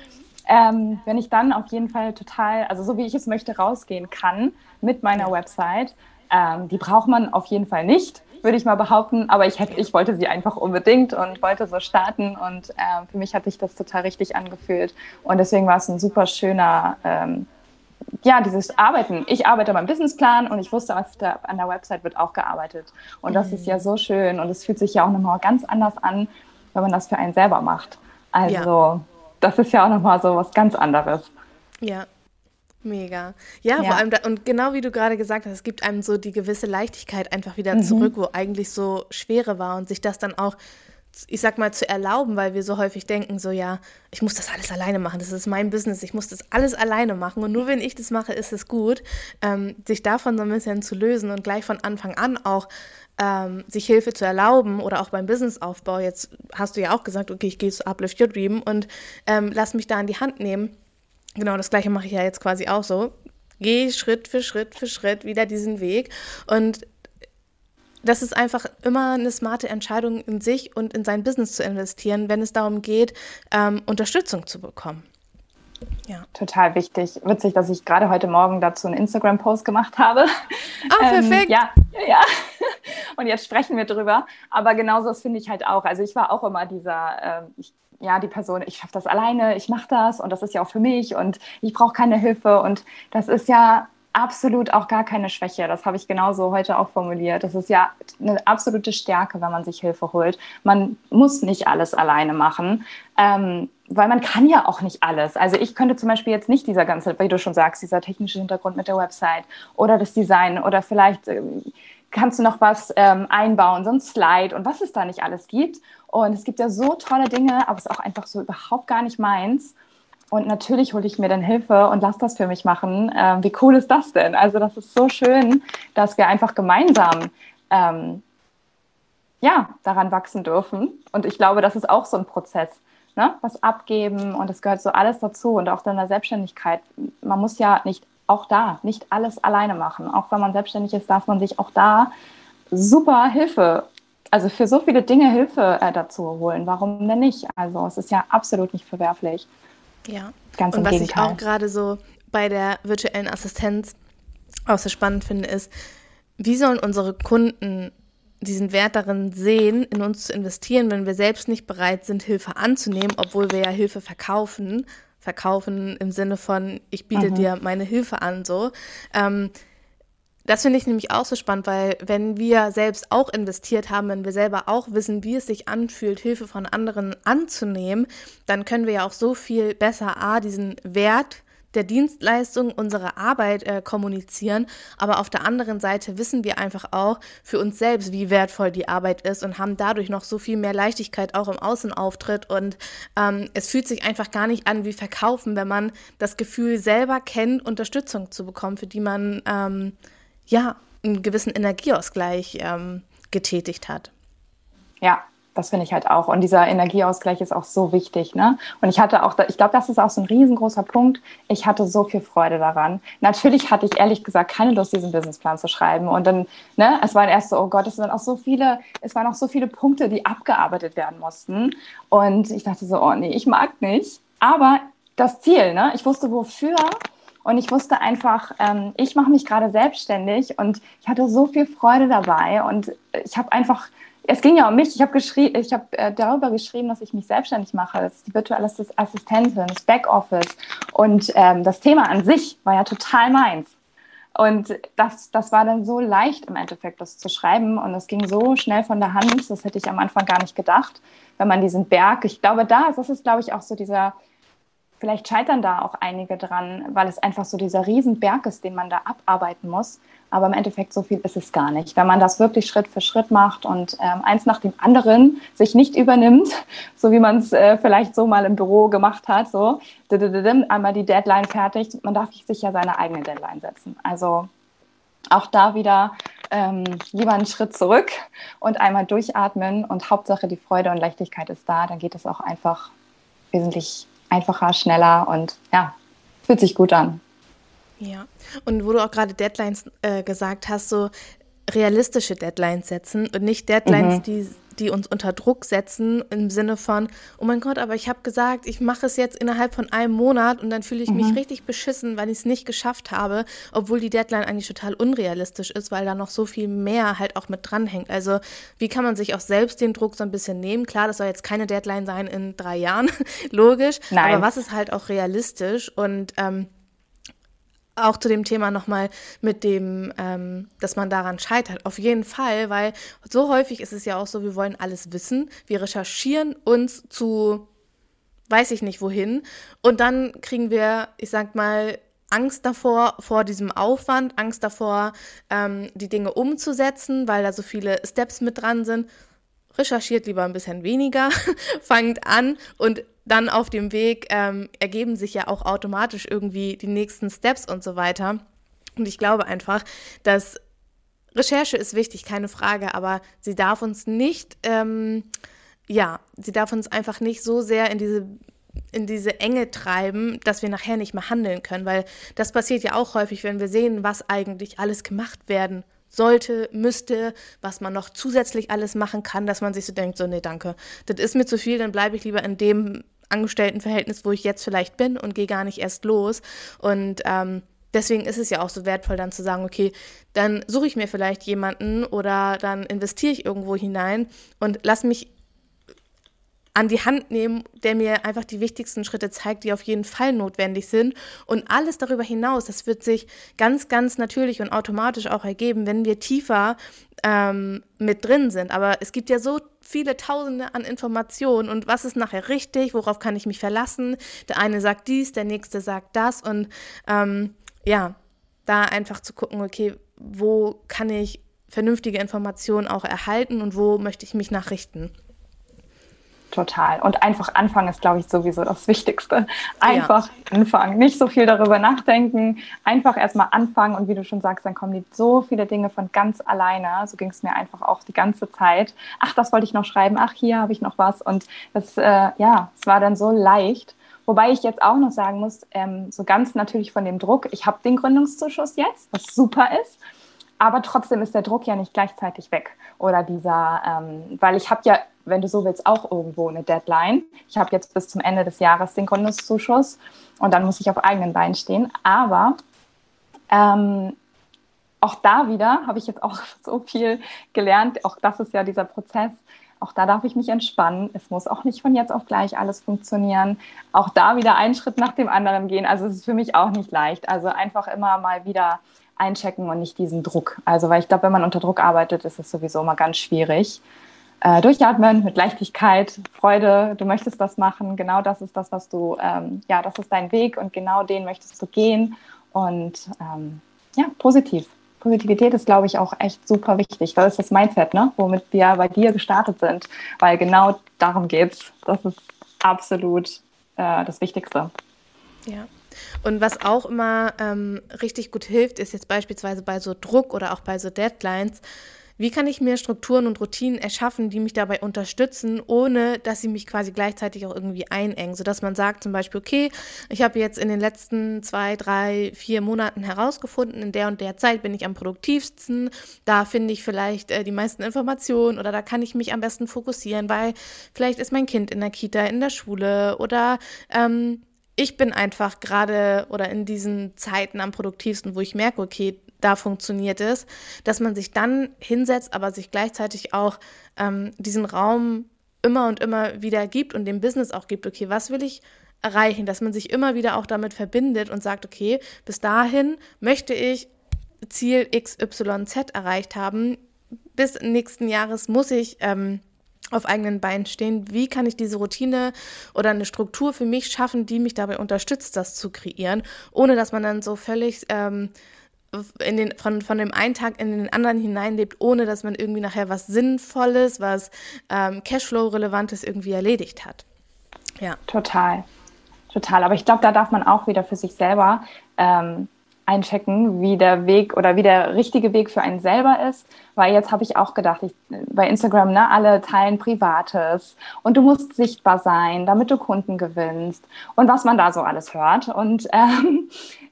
Ähm, wenn ich dann auf jeden Fall total, also so wie ich es möchte, rausgehen kann mit meiner Website. Ähm, die braucht man auf jeden Fall nicht würde ich mal behaupten. Aber ich, hätte, ich wollte sie einfach unbedingt und wollte so starten. Und äh, für mich hat sich das total richtig angefühlt. Und deswegen war es ein super schöner, ähm, ja, dieses Arbeiten. Ich arbeite beim Businessplan und ich wusste, der, an der Website wird auch gearbeitet. Und das mhm. ist ja so schön. Und es fühlt sich ja auch nochmal ganz anders an, wenn man das für einen selber macht. Also, ja. das ist ja auch nochmal so was ganz anderes. Ja, Mega. Ja, ja, vor allem, da, und genau wie du gerade gesagt hast, es gibt einem so die gewisse Leichtigkeit einfach wieder mhm. zurück, wo eigentlich so Schwere war und sich das dann auch, ich sag mal, zu erlauben, weil wir so häufig denken, so ja, ich muss das alles alleine machen, das ist mein Business, ich muss das alles alleine machen und nur wenn ich das mache, ist es gut, ähm, sich davon so ein bisschen zu lösen und gleich von Anfang an auch ähm, sich Hilfe zu erlauben oder auch beim Businessaufbau, jetzt hast du ja auch gesagt, okay, ich gehe zu Uplift Your Dream und ähm, lass mich da in die Hand nehmen Genau, das gleiche mache ich ja jetzt quasi auch so. Gehe Schritt für Schritt für Schritt wieder diesen Weg. Und das ist einfach immer eine smarte Entscheidung in sich und in sein Business zu investieren, wenn es darum geht, ähm, Unterstützung zu bekommen. Ja. Total wichtig. Witzig, dass ich gerade heute Morgen dazu einen Instagram-Post gemacht habe. Ah, perfekt. Ähm, ja, ja. Und jetzt sprechen wir drüber. Aber genauso das finde ich halt auch. Also ich war auch immer dieser, äh, ich ja, die Person, ich schaffe das alleine, ich mache das und das ist ja auch für mich und ich brauche keine Hilfe. Und das ist ja absolut auch gar keine Schwäche. Das habe ich genauso heute auch formuliert. Das ist ja eine absolute Stärke, wenn man sich Hilfe holt. Man muss nicht alles alleine machen, ähm, weil man kann ja auch nicht alles. Also ich könnte zum Beispiel jetzt nicht dieser ganze, wie du schon sagst, dieser technische Hintergrund mit der Website oder das Design oder vielleicht ähm, kannst du noch was ähm, einbauen, so ein Slide und was es da nicht alles gibt. Und es gibt ja so tolle Dinge, aber es ist auch einfach so überhaupt gar nicht meins. Und natürlich hole ich mir dann Hilfe und lasse das für mich machen. Ähm, wie cool ist das denn? Also das ist so schön, dass wir einfach gemeinsam ähm, ja, daran wachsen dürfen. Und ich glaube, das ist auch so ein Prozess. Ne? Was abgeben und es gehört so alles dazu. Und auch dann der Selbstständigkeit. Man muss ja nicht auch da nicht alles alleine machen. Auch wenn man selbstständig ist, darf man sich auch da super Hilfe, also für so viele Dinge Hilfe äh, dazu holen. Warum denn nicht? Also es ist ja absolut nicht verwerflich. Ja. Ganz Und was Gegenteil. ich auch gerade so bei der virtuellen Assistenz auch so spannend finde, ist, wie sollen unsere Kunden diesen Wert darin sehen, in uns zu investieren, wenn wir selbst nicht bereit sind, Hilfe anzunehmen, obwohl wir ja Hilfe verkaufen. Verkaufen im Sinne von, ich biete mhm. dir meine Hilfe an, so. Ähm, das finde ich nämlich auch so spannend, weil wenn wir selbst auch investiert haben, wenn wir selber auch wissen, wie es sich anfühlt, Hilfe von anderen anzunehmen, dann können wir ja auch so viel besser A, diesen Wert der Dienstleistung unsere Arbeit äh, kommunizieren, aber auf der anderen Seite wissen wir einfach auch für uns selbst, wie wertvoll die Arbeit ist und haben dadurch noch so viel mehr Leichtigkeit auch im Außenauftritt. Und ähm, es fühlt sich einfach gar nicht an wie Verkaufen, wenn man das Gefühl selber kennt, Unterstützung zu bekommen, für die man ähm, ja einen gewissen Energieausgleich ähm, getätigt hat. Ja, das finde ich halt auch. Und dieser Energieausgleich ist auch so wichtig. Ne? Und ich hatte auch, ich glaube, das ist auch so ein riesengroßer Punkt. Ich hatte so viel Freude daran. Natürlich hatte ich ehrlich gesagt keine Lust, diesen Businessplan zu schreiben. Und dann, ne, es waren erst so, oh Gott, es waren auch so viele, es waren auch so viele Punkte, die abgearbeitet werden mussten. Und ich dachte so, oh nee, ich mag nicht. Aber das Ziel, ne? Ich wusste wofür und ich wusste einfach, ähm, ich mache mich gerade selbstständig und ich hatte so viel Freude dabei und ich habe einfach es ging ja um mich. Ich habe hab, äh, darüber geschrieben, dass ich mich selbstständig mache. Das ist die virtuelle Assistentin, das Backoffice. Und ähm, das Thema an sich war ja total meins. Und das, das war dann so leicht im Endeffekt, das zu schreiben. Und es ging so schnell von der Hand. Das hätte ich am Anfang gar nicht gedacht. Wenn man diesen Berg, ich glaube, da, das ist, glaube ich, auch so dieser, vielleicht scheitern da auch einige dran, weil es einfach so dieser Riesenberg ist, den man da abarbeiten muss. Aber im Endeffekt so viel ist es gar nicht. Wenn man das wirklich Schritt für Schritt macht und ähm, eins nach dem anderen sich nicht übernimmt, so wie man es äh, vielleicht so mal im Büro gemacht hat, so einmal die Deadline fertig. Man darf sich ja seine eigene Deadline setzen. Also auch da wieder ähm, lieber einen Schritt zurück und einmal durchatmen und Hauptsache die Freude und Leichtigkeit ist da. Dann geht es auch einfach wesentlich einfacher, schneller und ja, fühlt sich gut an. Ja, und wo du auch gerade Deadlines äh, gesagt hast, so realistische Deadlines setzen und nicht Deadlines, mhm. die, die uns unter Druck setzen im Sinne von, oh mein Gott, aber ich habe gesagt, ich mache es jetzt innerhalb von einem Monat und dann fühle ich mhm. mich richtig beschissen, weil ich es nicht geschafft habe, obwohl die Deadline eigentlich total unrealistisch ist, weil da noch so viel mehr halt auch mit dranhängt. Also wie kann man sich auch selbst den Druck so ein bisschen nehmen? Klar, das soll jetzt keine Deadline sein in drei Jahren, logisch, Nein. aber was ist halt auch realistisch und ähm, auch zu dem Thema nochmal mit dem, ähm, dass man daran scheitert. Auf jeden Fall, weil so häufig ist es ja auch so, wir wollen alles wissen. Wir recherchieren uns zu, weiß ich nicht wohin. Und dann kriegen wir, ich sag mal, Angst davor, vor diesem Aufwand, Angst davor, ähm, die Dinge umzusetzen, weil da so viele Steps mit dran sind. Recherchiert lieber ein bisschen weniger, fangt an und dann auf dem Weg ähm, ergeben sich ja auch automatisch irgendwie die nächsten Steps und so weiter. Und ich glaube einfach, dass Recherche ist wichtig, keine Frage, aber sie darf uns nicht, ähm, ja, sie darf uns einfach nicht so sehr in diese in diese Enge treiben, dass wir nachher nicht mehr handeln können, weil das passiert ja auch häufig, wenn wir sehen, was eigentlich alles gemacht werden sollte, müsste, was man noch zusätzlich alles machen kann, dass man sich so denkt, so nee, danke, das ist mir zu viel, dann bleibe ich lieber in dem Angestelltenverhältnis, wo ich jetzt vielleicht bin und gehe gar nicht erst los. Und ähm, deswegen ist es ja auch so wertvoll, dann zu sagen, okay, dann suche ich mir vielleicht jemanden oder dann investiere ich irgendwo hinein und lass mich an die Hand nehmen, der mir einfach die wichtigsten Schritte zeigt, die auf jeden Fall notwendig sind. Und alles darüber hinaus, das wird sich ganz, ganz natürlich und automatisch auch ergeben, wenn wir tiefer ähm, mit drin sind. Aber es gibt ja so viele Tausende an Informationen und was ist nachher richtig, worauf kann ich mich verlassen. Der eine sagt dies, der nächste sagt das und ähm, ja, da einfach zu gucken, okay, wo kann ich vernünftige Informationen auch erhalten und wo möchte ich mich nachrichten. Total. Und einfach anfangen ist, glaube ich, sowieso das Wichtigste. Einfach ja. anfangen. Nicht so viel darüber nachdenken. Einfach erstmal anfangen. Und wie du schon sagst, dann kommen die so viele Dinge von ganz alleine. So ging es mir einfach auch die ganze Zeit. Ach, das wollte ich noch schreiben. Ach, hier habe ich noch was. Und das, äh, ja, es war dann so leicht. Wobei ich jetzt auch noch sagen muss, ähm, so ganz natürlich von dem Druck, ich habe den Gründungszuschuss jetzt, was super ist. Aber trotzdem ist der Druck ja nicht gleichzeitig weg. Oder dieser, ähm, weil ich habe ja wenn du so willst, auch irgendwo eine Deadline. Ich habe jetzt bis zum Ende des Jahres den Gründungszuschuss und dann muss ich auf eigenen Beinen stehen. Aber ähm, auch da wieder habe ich jetzt auch so viel gelernt. Auch das ist ja dieser Prozess. Auch da darf ich mich entspannen. Es muss auch nicht von jetzt auf gleich alles funktionieren. Auch da wieder einen Schritt nach dem anderen gehen. Also es ist für mich auch nicht leicht. Also einfach immer mal wieder einchecken und nicht diesen Druck. Also weil ich glaube, wenn man unter Druck arbeitet, ist es sowieso immer ganz schwierig. Äh, durchatmen mit Leichtigkeit, Freude, du möchtest das machen, genau das ist das, was du, ähm, ja, das ist dein Weg und genau den möchtest du gehen und ähm, ja, positiv. Positivität ist, glaube ich, auch echt super wichtig. Das ist das Mindset, ne? womit wir bei dir gestartet sind, weil genau darum geht es. Das ist absolut äh, das Wichtigste. Ja. Und was auch immer ähm, richtig gut hilft, ist jetzt beispielsweise bei so Druck oder auch bei so Deadlines, wie kann ich mir Strukturen und Routinen erschaffen, die mich dabei unterstützen, ohne dass sie mich quasi gleichzeitig auch irgendwie einengen? Sodass man sagt zum Beispiel, okay, ich habe jetzt in den letzten zwei, drei, vier Monaten herausgefunden, in der und der Zeit bin ich am produktivsten, da finde ich vielleicht äh, die meisten Informationen oder da kann ich mich am besten fokussieren, weil vielleicht ist mein Kind in der Kita, in der Schule oder ähm, ich bin einfach gerade oder in diesen Zeiten am produktivsten, wo ich merke, okay, da funktioniert es, dass man sich dann hinsetzt, aber sich gleichzeitig auch ähm, diesen Raum immer und immer wieder gibt und dem Business auch gibt, okay, was will ich erreichen, dass man sich immer wieder auch damit verbindet und sagt, okay, bis dahin möchte ich Ziel XYZ erreicht haben, bis nächsten Jahres muss ich ähm, auf eigenen Beinen stehen. Wie kann ich diese Routine oder eine Struktur für mich schaffen, die mich dabei unterstützt, das zu kreieren, ohne dass man dann so völlig ähm, in den, von, von dem einen Tag in den anderen hineinlebt, ohne dass man irgendwie nachher was Sinnvolles, was ähm, Cashflow-Relevantes irgendwie erledigt hat. Ja. Total. Total. Aber ich glaube, da darf man auch wieder für sich selber ähm, einchecken, wie der Weg oder wie der richtige Weg für einen selber ist. Weil jetzt habe ich auch gedacht, ich, bei Instagram, ne, alle teilen Privates und du musst sichtbar sein, damit du Kunden gewinnst und was man da so alles hört. Und ähm,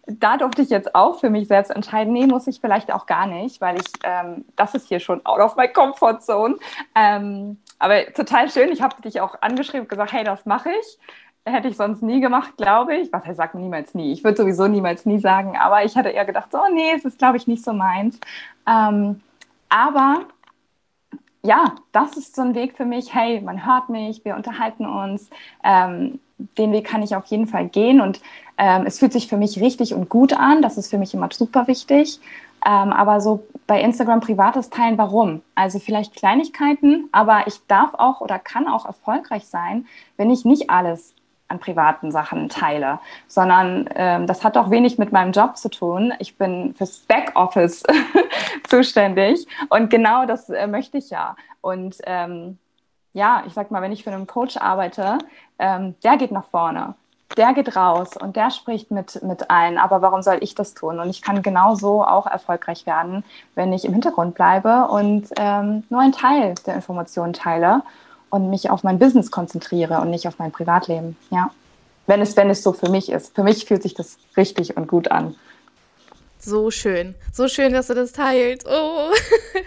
da durfte ich jetzt auch für mich selbst entscheiden, nee, muss ich vielleicht auch gar nicht, weil ich, ähm, das ist hier schon out of my comfort zone. Ähm, aber total schön, ich habe dich auch angeschrieben und gesagt, hey, das mache ich. Hätte ich sonst nie gemacht, glaube ich. Was heißt, sagt niemals nie. Ich würde sowieso niemals nie sagen, aber ich hatte eher gedacht, so, nee, es ist, glaube ich, nicht so meins. Ähm, aber ja, das ist so ein Weg für mich. Hey, man hört mich, wir unterhalten uns. Ähm, den Weg kann ich auf jeden Fall gehen und ähm, es fühlt sich für mich richtig und gut an. Das ist für mich immer super wichtig. Ähm, aber so bei Instagram privates teilen, warum? Also vielleicht Kleinigkeiten, aber ich darf auch oder kann auch erfolgreich sein, wenn ich nicht alles an privaten Sachen teile, sondern ähm, das hat auch wenig mit meinem Job zu tun. Ich bin fürs Backoffice zuständig und genau das äh, möchte ich ja. Und ähm, ja, ich sag mal, wenn ich für einen Coach arbeite, ähm, der geht nach vorne, der geht raus und der spricht mit, mit allen. Aber warum soll ich das tun? Und ich kann genauso auch erfolgreich werden, wenn ich im Hintergrund bleibe und ähm, nur einen Teil der Informationen teile und mich auf mein Business konzentriere und nicht auf mein Privatleben. Ja. Wenn es, wenn es so für mich ist. Für mich fühlt sich das richtig und gut an. So schön. So schön, dass du das teilst. Oh,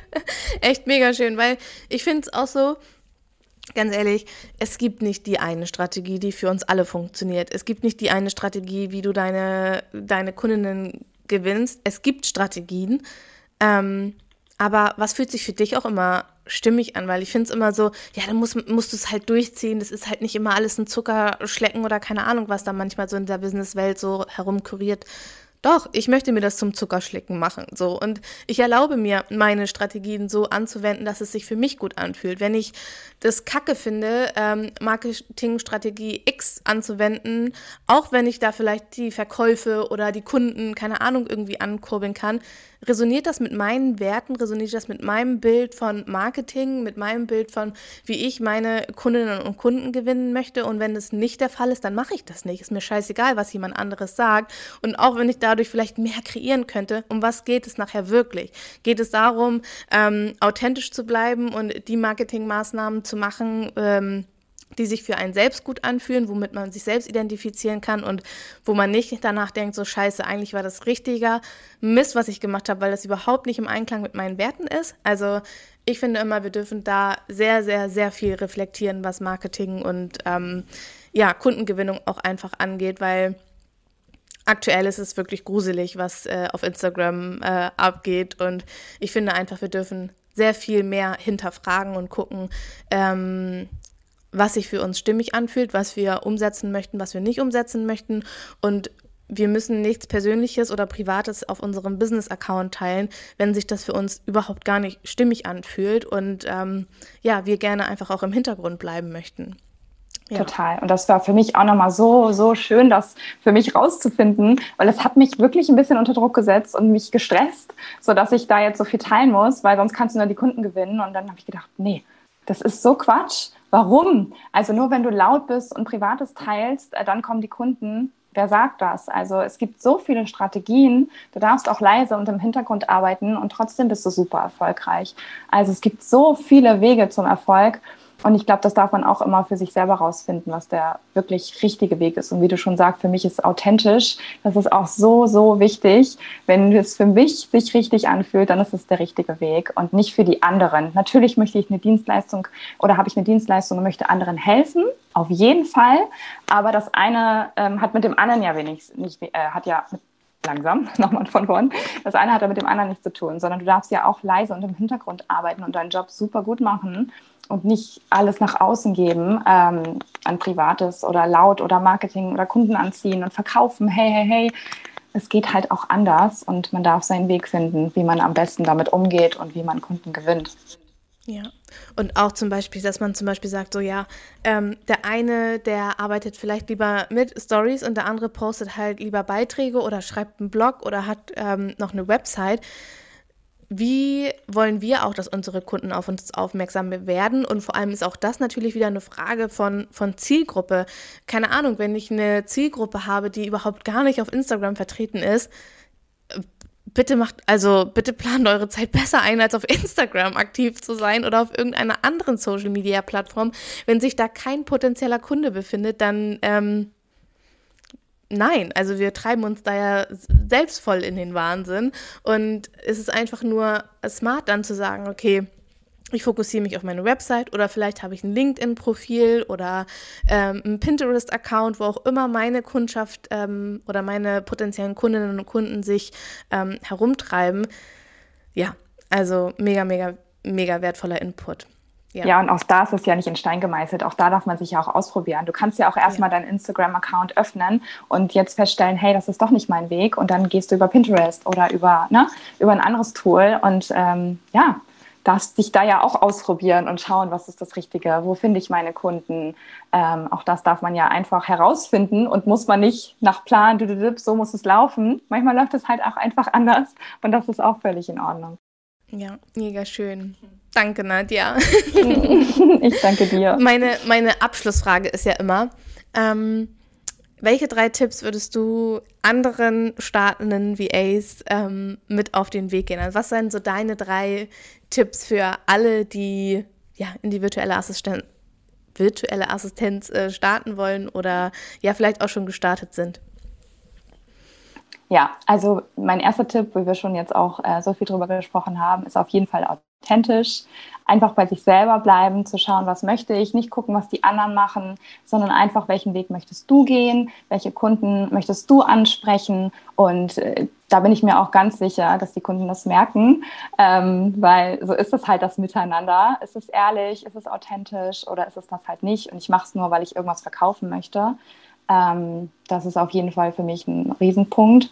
echt mega schön, weil ich finde es auch so, ganz ehrlich, es gibt nicht die eine Strategie, die für uns alle funktioniert. Es gibt nicht die eine Strategie, wie du deine, deine Kundinnen gewinnst. Es gibt Strategien. Ähm, aber was fühlt sich für dich auch immer stimmig an? Weil ich finde es immer so, ja, dann musst, musst du es halt durchziehen. Das ist halt nicht immer alles ein Zuckerschlecken oder keine Ahnung, was da manchmal so in der Businesswelt so herumkuriert. Doch, ich möchte mir das zum Zuckerschlecken machen. So. Und ich erlaube mir, meine Strategien so anzuwenden, dass es sich für mich gut anfühlt. Wenn ich das Kacke finde, ähm, Marketingstrategie X anzuwenden, auch wenn ich da vielleicht die Verkäufe oder die Kunden, keine Ahnung, irgendwie ankurbeln kann, resoniert das mit meinen Werten, resoniert das mit meinem Bild von Marketing, mit meinem Bild von, wie ich meine Kundinnen und Kunden gewinnen möchte. Und wenn das nicht der Fall ist, dann mache ich das nicht. Ist mir scheißegal, was jemand anderes sagt. Und auch wenn ich dadurch vielleicht mehr kreieren könnte, um was geht es nachher wirklich? Geht es darum, ähm, authentisch zu bleiben und die Marketingmaßnahmen zu machen, ähm, die sich für einen selbst gut anfühlen, womit man sich selbst identifizieren kann und wo man nicht danach denkt, so scheiße, eigentlich war das richtiger Mist, was ich gemacht habe, weil das überhaupt nicht im Einklang mit meinen Werten ist. Also ich finde immer, wir dürfen da sehr, sehr, sehr viel reflektieren, was Marketing und ähm, ja, Kundengewinnung auch einfach angeht, weil aktuell ist es wirklich gruselig, was äh, auf Instagram äh, abgeht. Und ich finde einfach, wir dürfen sehr viel mehr hinterfragen und gucken, ähm, was sich für uns stimmig anfühlt, was wir umsetzen möchten, was wir nicht umsetzen möchten. Und wir müssen nichts Persönliches oder Privates auf unserem Business-Account teilen, wenn sich das für uns überhaupt gar nicht stimmig anfühlt und ähm, ja, wir gerne einfach auch im Hintergrund bleiben möchten. Ja. Total. Und das war für mich auch nochmal so, so schön, das für mich rauszufinden, weil es hat mich wirklich ein bisschen unter Druck gesetzt und mich gestresst, sodass ich da jetzt so viel teilen muss, weil sonst kannst du nur die Kunden gewinnen. Und dann habe ich gedacht, nee, das ist so Quatsch. Warum? Also nur wenn du laut bist und Privates teilst, äh, dann kommen die Kunden. Wer sagt das? Also es gibt so viele Strategien. Du darfst auch leise und im Hintergrund arbeiten und trotzdem bist du super erfolgreich. Also es gibt so viele Wege zum Erfolg. Und ich glaube, das darf man auch immer für sich selber rausfinden, was der wirklich richtige Weg ist. Und wie du schon sagst, für mich ist authentisch. Das ist auch so, so wichtig. Wenn es für mich sich richtig anfühlt, dann ist es der richtige Weg und nicht für die anderen. Natürlich möchte ich eine Dienstleistung oder habe ich eine Dienstleistung und möchte anderen helfen. Auf jeden Fall. Aber das eine ähm, hat mit dem anderen ja wenig, nicht, äh, hat ja mit langsam, nochmal von vorn. Das eine hat ja mit dem anderen nichts zu tun, sondern du darfst ja auch leise und im Hintergrund arbeiten und deinen Job super gut machen und nicht alles nach außen geben ähm, an Privates oder laut oder Marketing oder Kunden anziehen und verkaufen. Hey, hey, hey. Es geht halt auch anders und man darf seinen Weg finden, wie man am besten damit umgeht und wie man Kunden gewinnt. Ja, und auch zum Beispiel, dass man zum Beispiel sagt, so ja, ähm, der eine, der arbeitet vielleicht lieber mit Stories und der andere postet halt lieber Beiträge oder schreibt einen Blog oder hat ähm, noch eine Website wie wollen wir auch, dass unsere Kunden auf uns aufmerksam werden? Und vor allem ist auch das natürlich wieder eine Frage von, von Zielgruppe. Keine Ahnung, wenn ich eine Zielgruppe habe, die überhaupt gar nicht auf Instagram vertreten ist, bitte macht, also bitte plant eure Zeit besser ein, als auf Instagram aktiv zu sein oder auf irgendeiner anderen Social Media Plattform. Wenn sich da kein potenzieller Kunde befindet, dann ähm, nein, also wir treiben uns da ja selbst voll in den Wahnsinn. Und es ist einfach nur smart dann zu sagen, okay, ich fokussiere mich auf meine Website oder vielleicht habe ich ein LinkedIn-Profil oder ähm, ein Pinterest-Account, wo auch immer meine Kundschaft ähm, oder meine potenziellen Kundinnen und Kunden sich ähm, herumtreiben. Ja, also mega, mega, mega wertvoller Input. Ja. ja, und auch da ist es ja nicht in Stein gemeißelt. Auch da darf man sich ja auch ausprobieren. Du kannst ja auch erstmal ja. deinen Instagram-Account öffnen und jetzt feststellen, hey, das ist doch nicht mein Weg. Und dann gehst du über Pinterest oder über, ne, über ein anderes Tool und ähm, ja, darfst dich da ja auch ausprobieren und schauen, was ist das Richtige, wo finde ich meine Kunden. Ähm, auch das darf man ja einfach herausfinden und muss man nicht nach Plan, so muss es laufen. Manchmal läuft es halt auch einfach anders und das ist auch völlig in Ordnung. Ja, mega schön. Danke, Nadja. ich danke dir. Meine, meine Abschlussfrage ist ja immer, ähm, welche drei Tipps würdest du anderen startenden VAs ähm, mit auf den Weg gehen? Also was sind so deine drei Tipps für alle, die ja in die virtuelle Assistenz, virtuelle Assistenz äh, starten wollen oder ja vielleicht auch schon gestartet sind? Ja, also mein erster Tipp, wo wir schon jetzt auch äh, so viel drüber gesprochen haben, ist auf jeden Fall authentisch. Einfach bei sich selber bleiben, zu schauen, was möchte ich, nicht gucken, was die anderen machen, sondern einfach, welchen Weg möchtest du gehen, welche Kunden möchtest du ansprechen. Und äh, da bin ich mir auch ganz sicher, dass die Kunden das merken, ähm, weil so ist es halt das Miteinander. Ist es ehrlich, ist es authentisch oder ist es das halt nicht? Und ich mache es nur, weil ich irgendwas verkaufen möchte. Ähm, das ist auf jeden Fall für mich ein Riesenpunkt.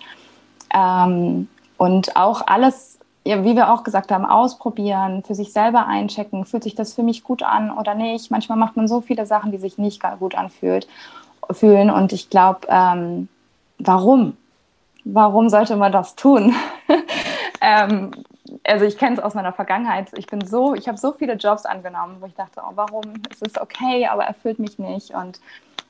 Ähm, und auch alles, ja, wie wir auch gesagt haben, ausprobieren, für sich selber einchecken, fühlt sich das für mich gut an oder nicht. Manchmal macht man so viele Sachen, die sich nicht gut anfühlt, fühlen. Und ich glaube, ähm, warum? Warum sollte man das tun? ähm, also ich kenne es aus meiner Vergangenheit. Ich bin so, ich habe so viele Jobs angenommen, wo ich dachte, oh, warum ist es okay, aber erfüllt mich nicht. Und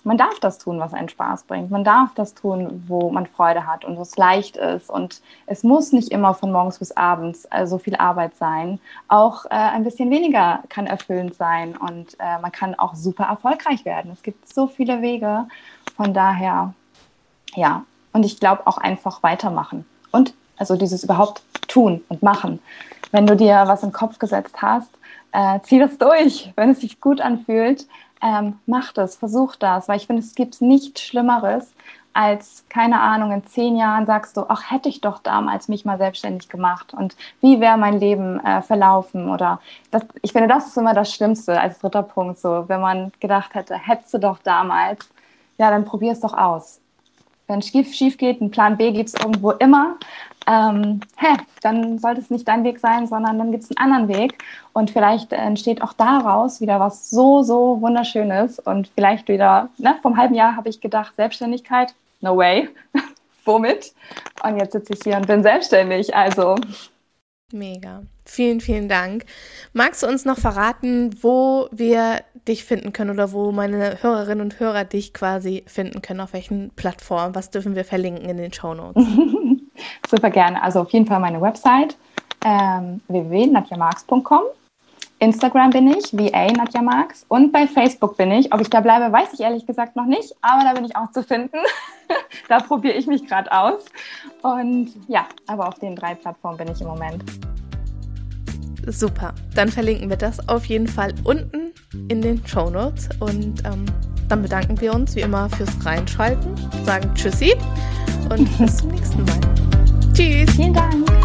man darf das tun, was einen Spaß bringt. Man darf das tun, wo man Freude hat und wo es leicht ist. Und es muss nicht immer von morgens bis abends äh, so viel Arbeit sein. Auch äh, ein bisschen weniger kann erfüllend sein und äh, man kann auch super erfolgreich werden. Es gibt so viele Wege. Von daher, ja. Und ich glaube auch einfach weitermachen. Und also dieses überhaupt tun und machen. Wenn du dir was im Kopf gesetzt hast, äh, zieh das durch. Wenn es sich gut anfühlt, ähm, mach das, versuch das, weil ich finde, es gibt nichts Schlimmeres, als, keine Ahnung, in zehn Jahren sagst du, ach, hätte ich doch damals mich mal selbstständig gemacht und wie wäre mein Leben äh, verlaufen oder das, ich finde, das ist immer das Schlimmste als dritter Punkt, so, wenn man gedacht hätte, hättest du doch damals, ja, dann probier es doch aus. Wenn es schief, schief geht, einen Plan B gibt es irgendwo immer, ähm, hä, dann sollte es nicht dein Weg sein, sondern dann gibt es einen anderen Weg. Und vielleicht entsteht auch daraus wieder was so, so Wunderschönes. Und vielleicht wieder, ne, vom halben Jahr habe ich gedacht, Selbstständigkeit, no way. Womit? Und jetzt sitze ich hier und bin selbstständig. Also. Mega. Vielen, vielen Dank. Magst du uns noch verraten, wo wir dich finden können oder wo meine Hörerinnen und Hörer dich quasi finden können? Auf welchen Plattformen? Was dürfen wir verlinken in den Show Notes? Super gerne. Also auf jeden Fall meine Website ähm, www.nadjamarx.com. Instagram bin ich, VA Nadja Marx. Und bei Facebook bin ich. Ob ich da bleibe, weiß ich ehrlich gesagt noch nicht, aber da bin ich auch zu finden. da probiere ich mich gerade aus. Und ja, aber auf den drei Plattformen bin ich im Moment. Super. Dann verlinken wir das auf jeden Fall unten in den Show Notes. Und ähm, dann bedanken wir uns wie immer fürs Reinschalten, sagen Tschüssi und bis zum nächsten Mal. Tschüss. Vielen Dank.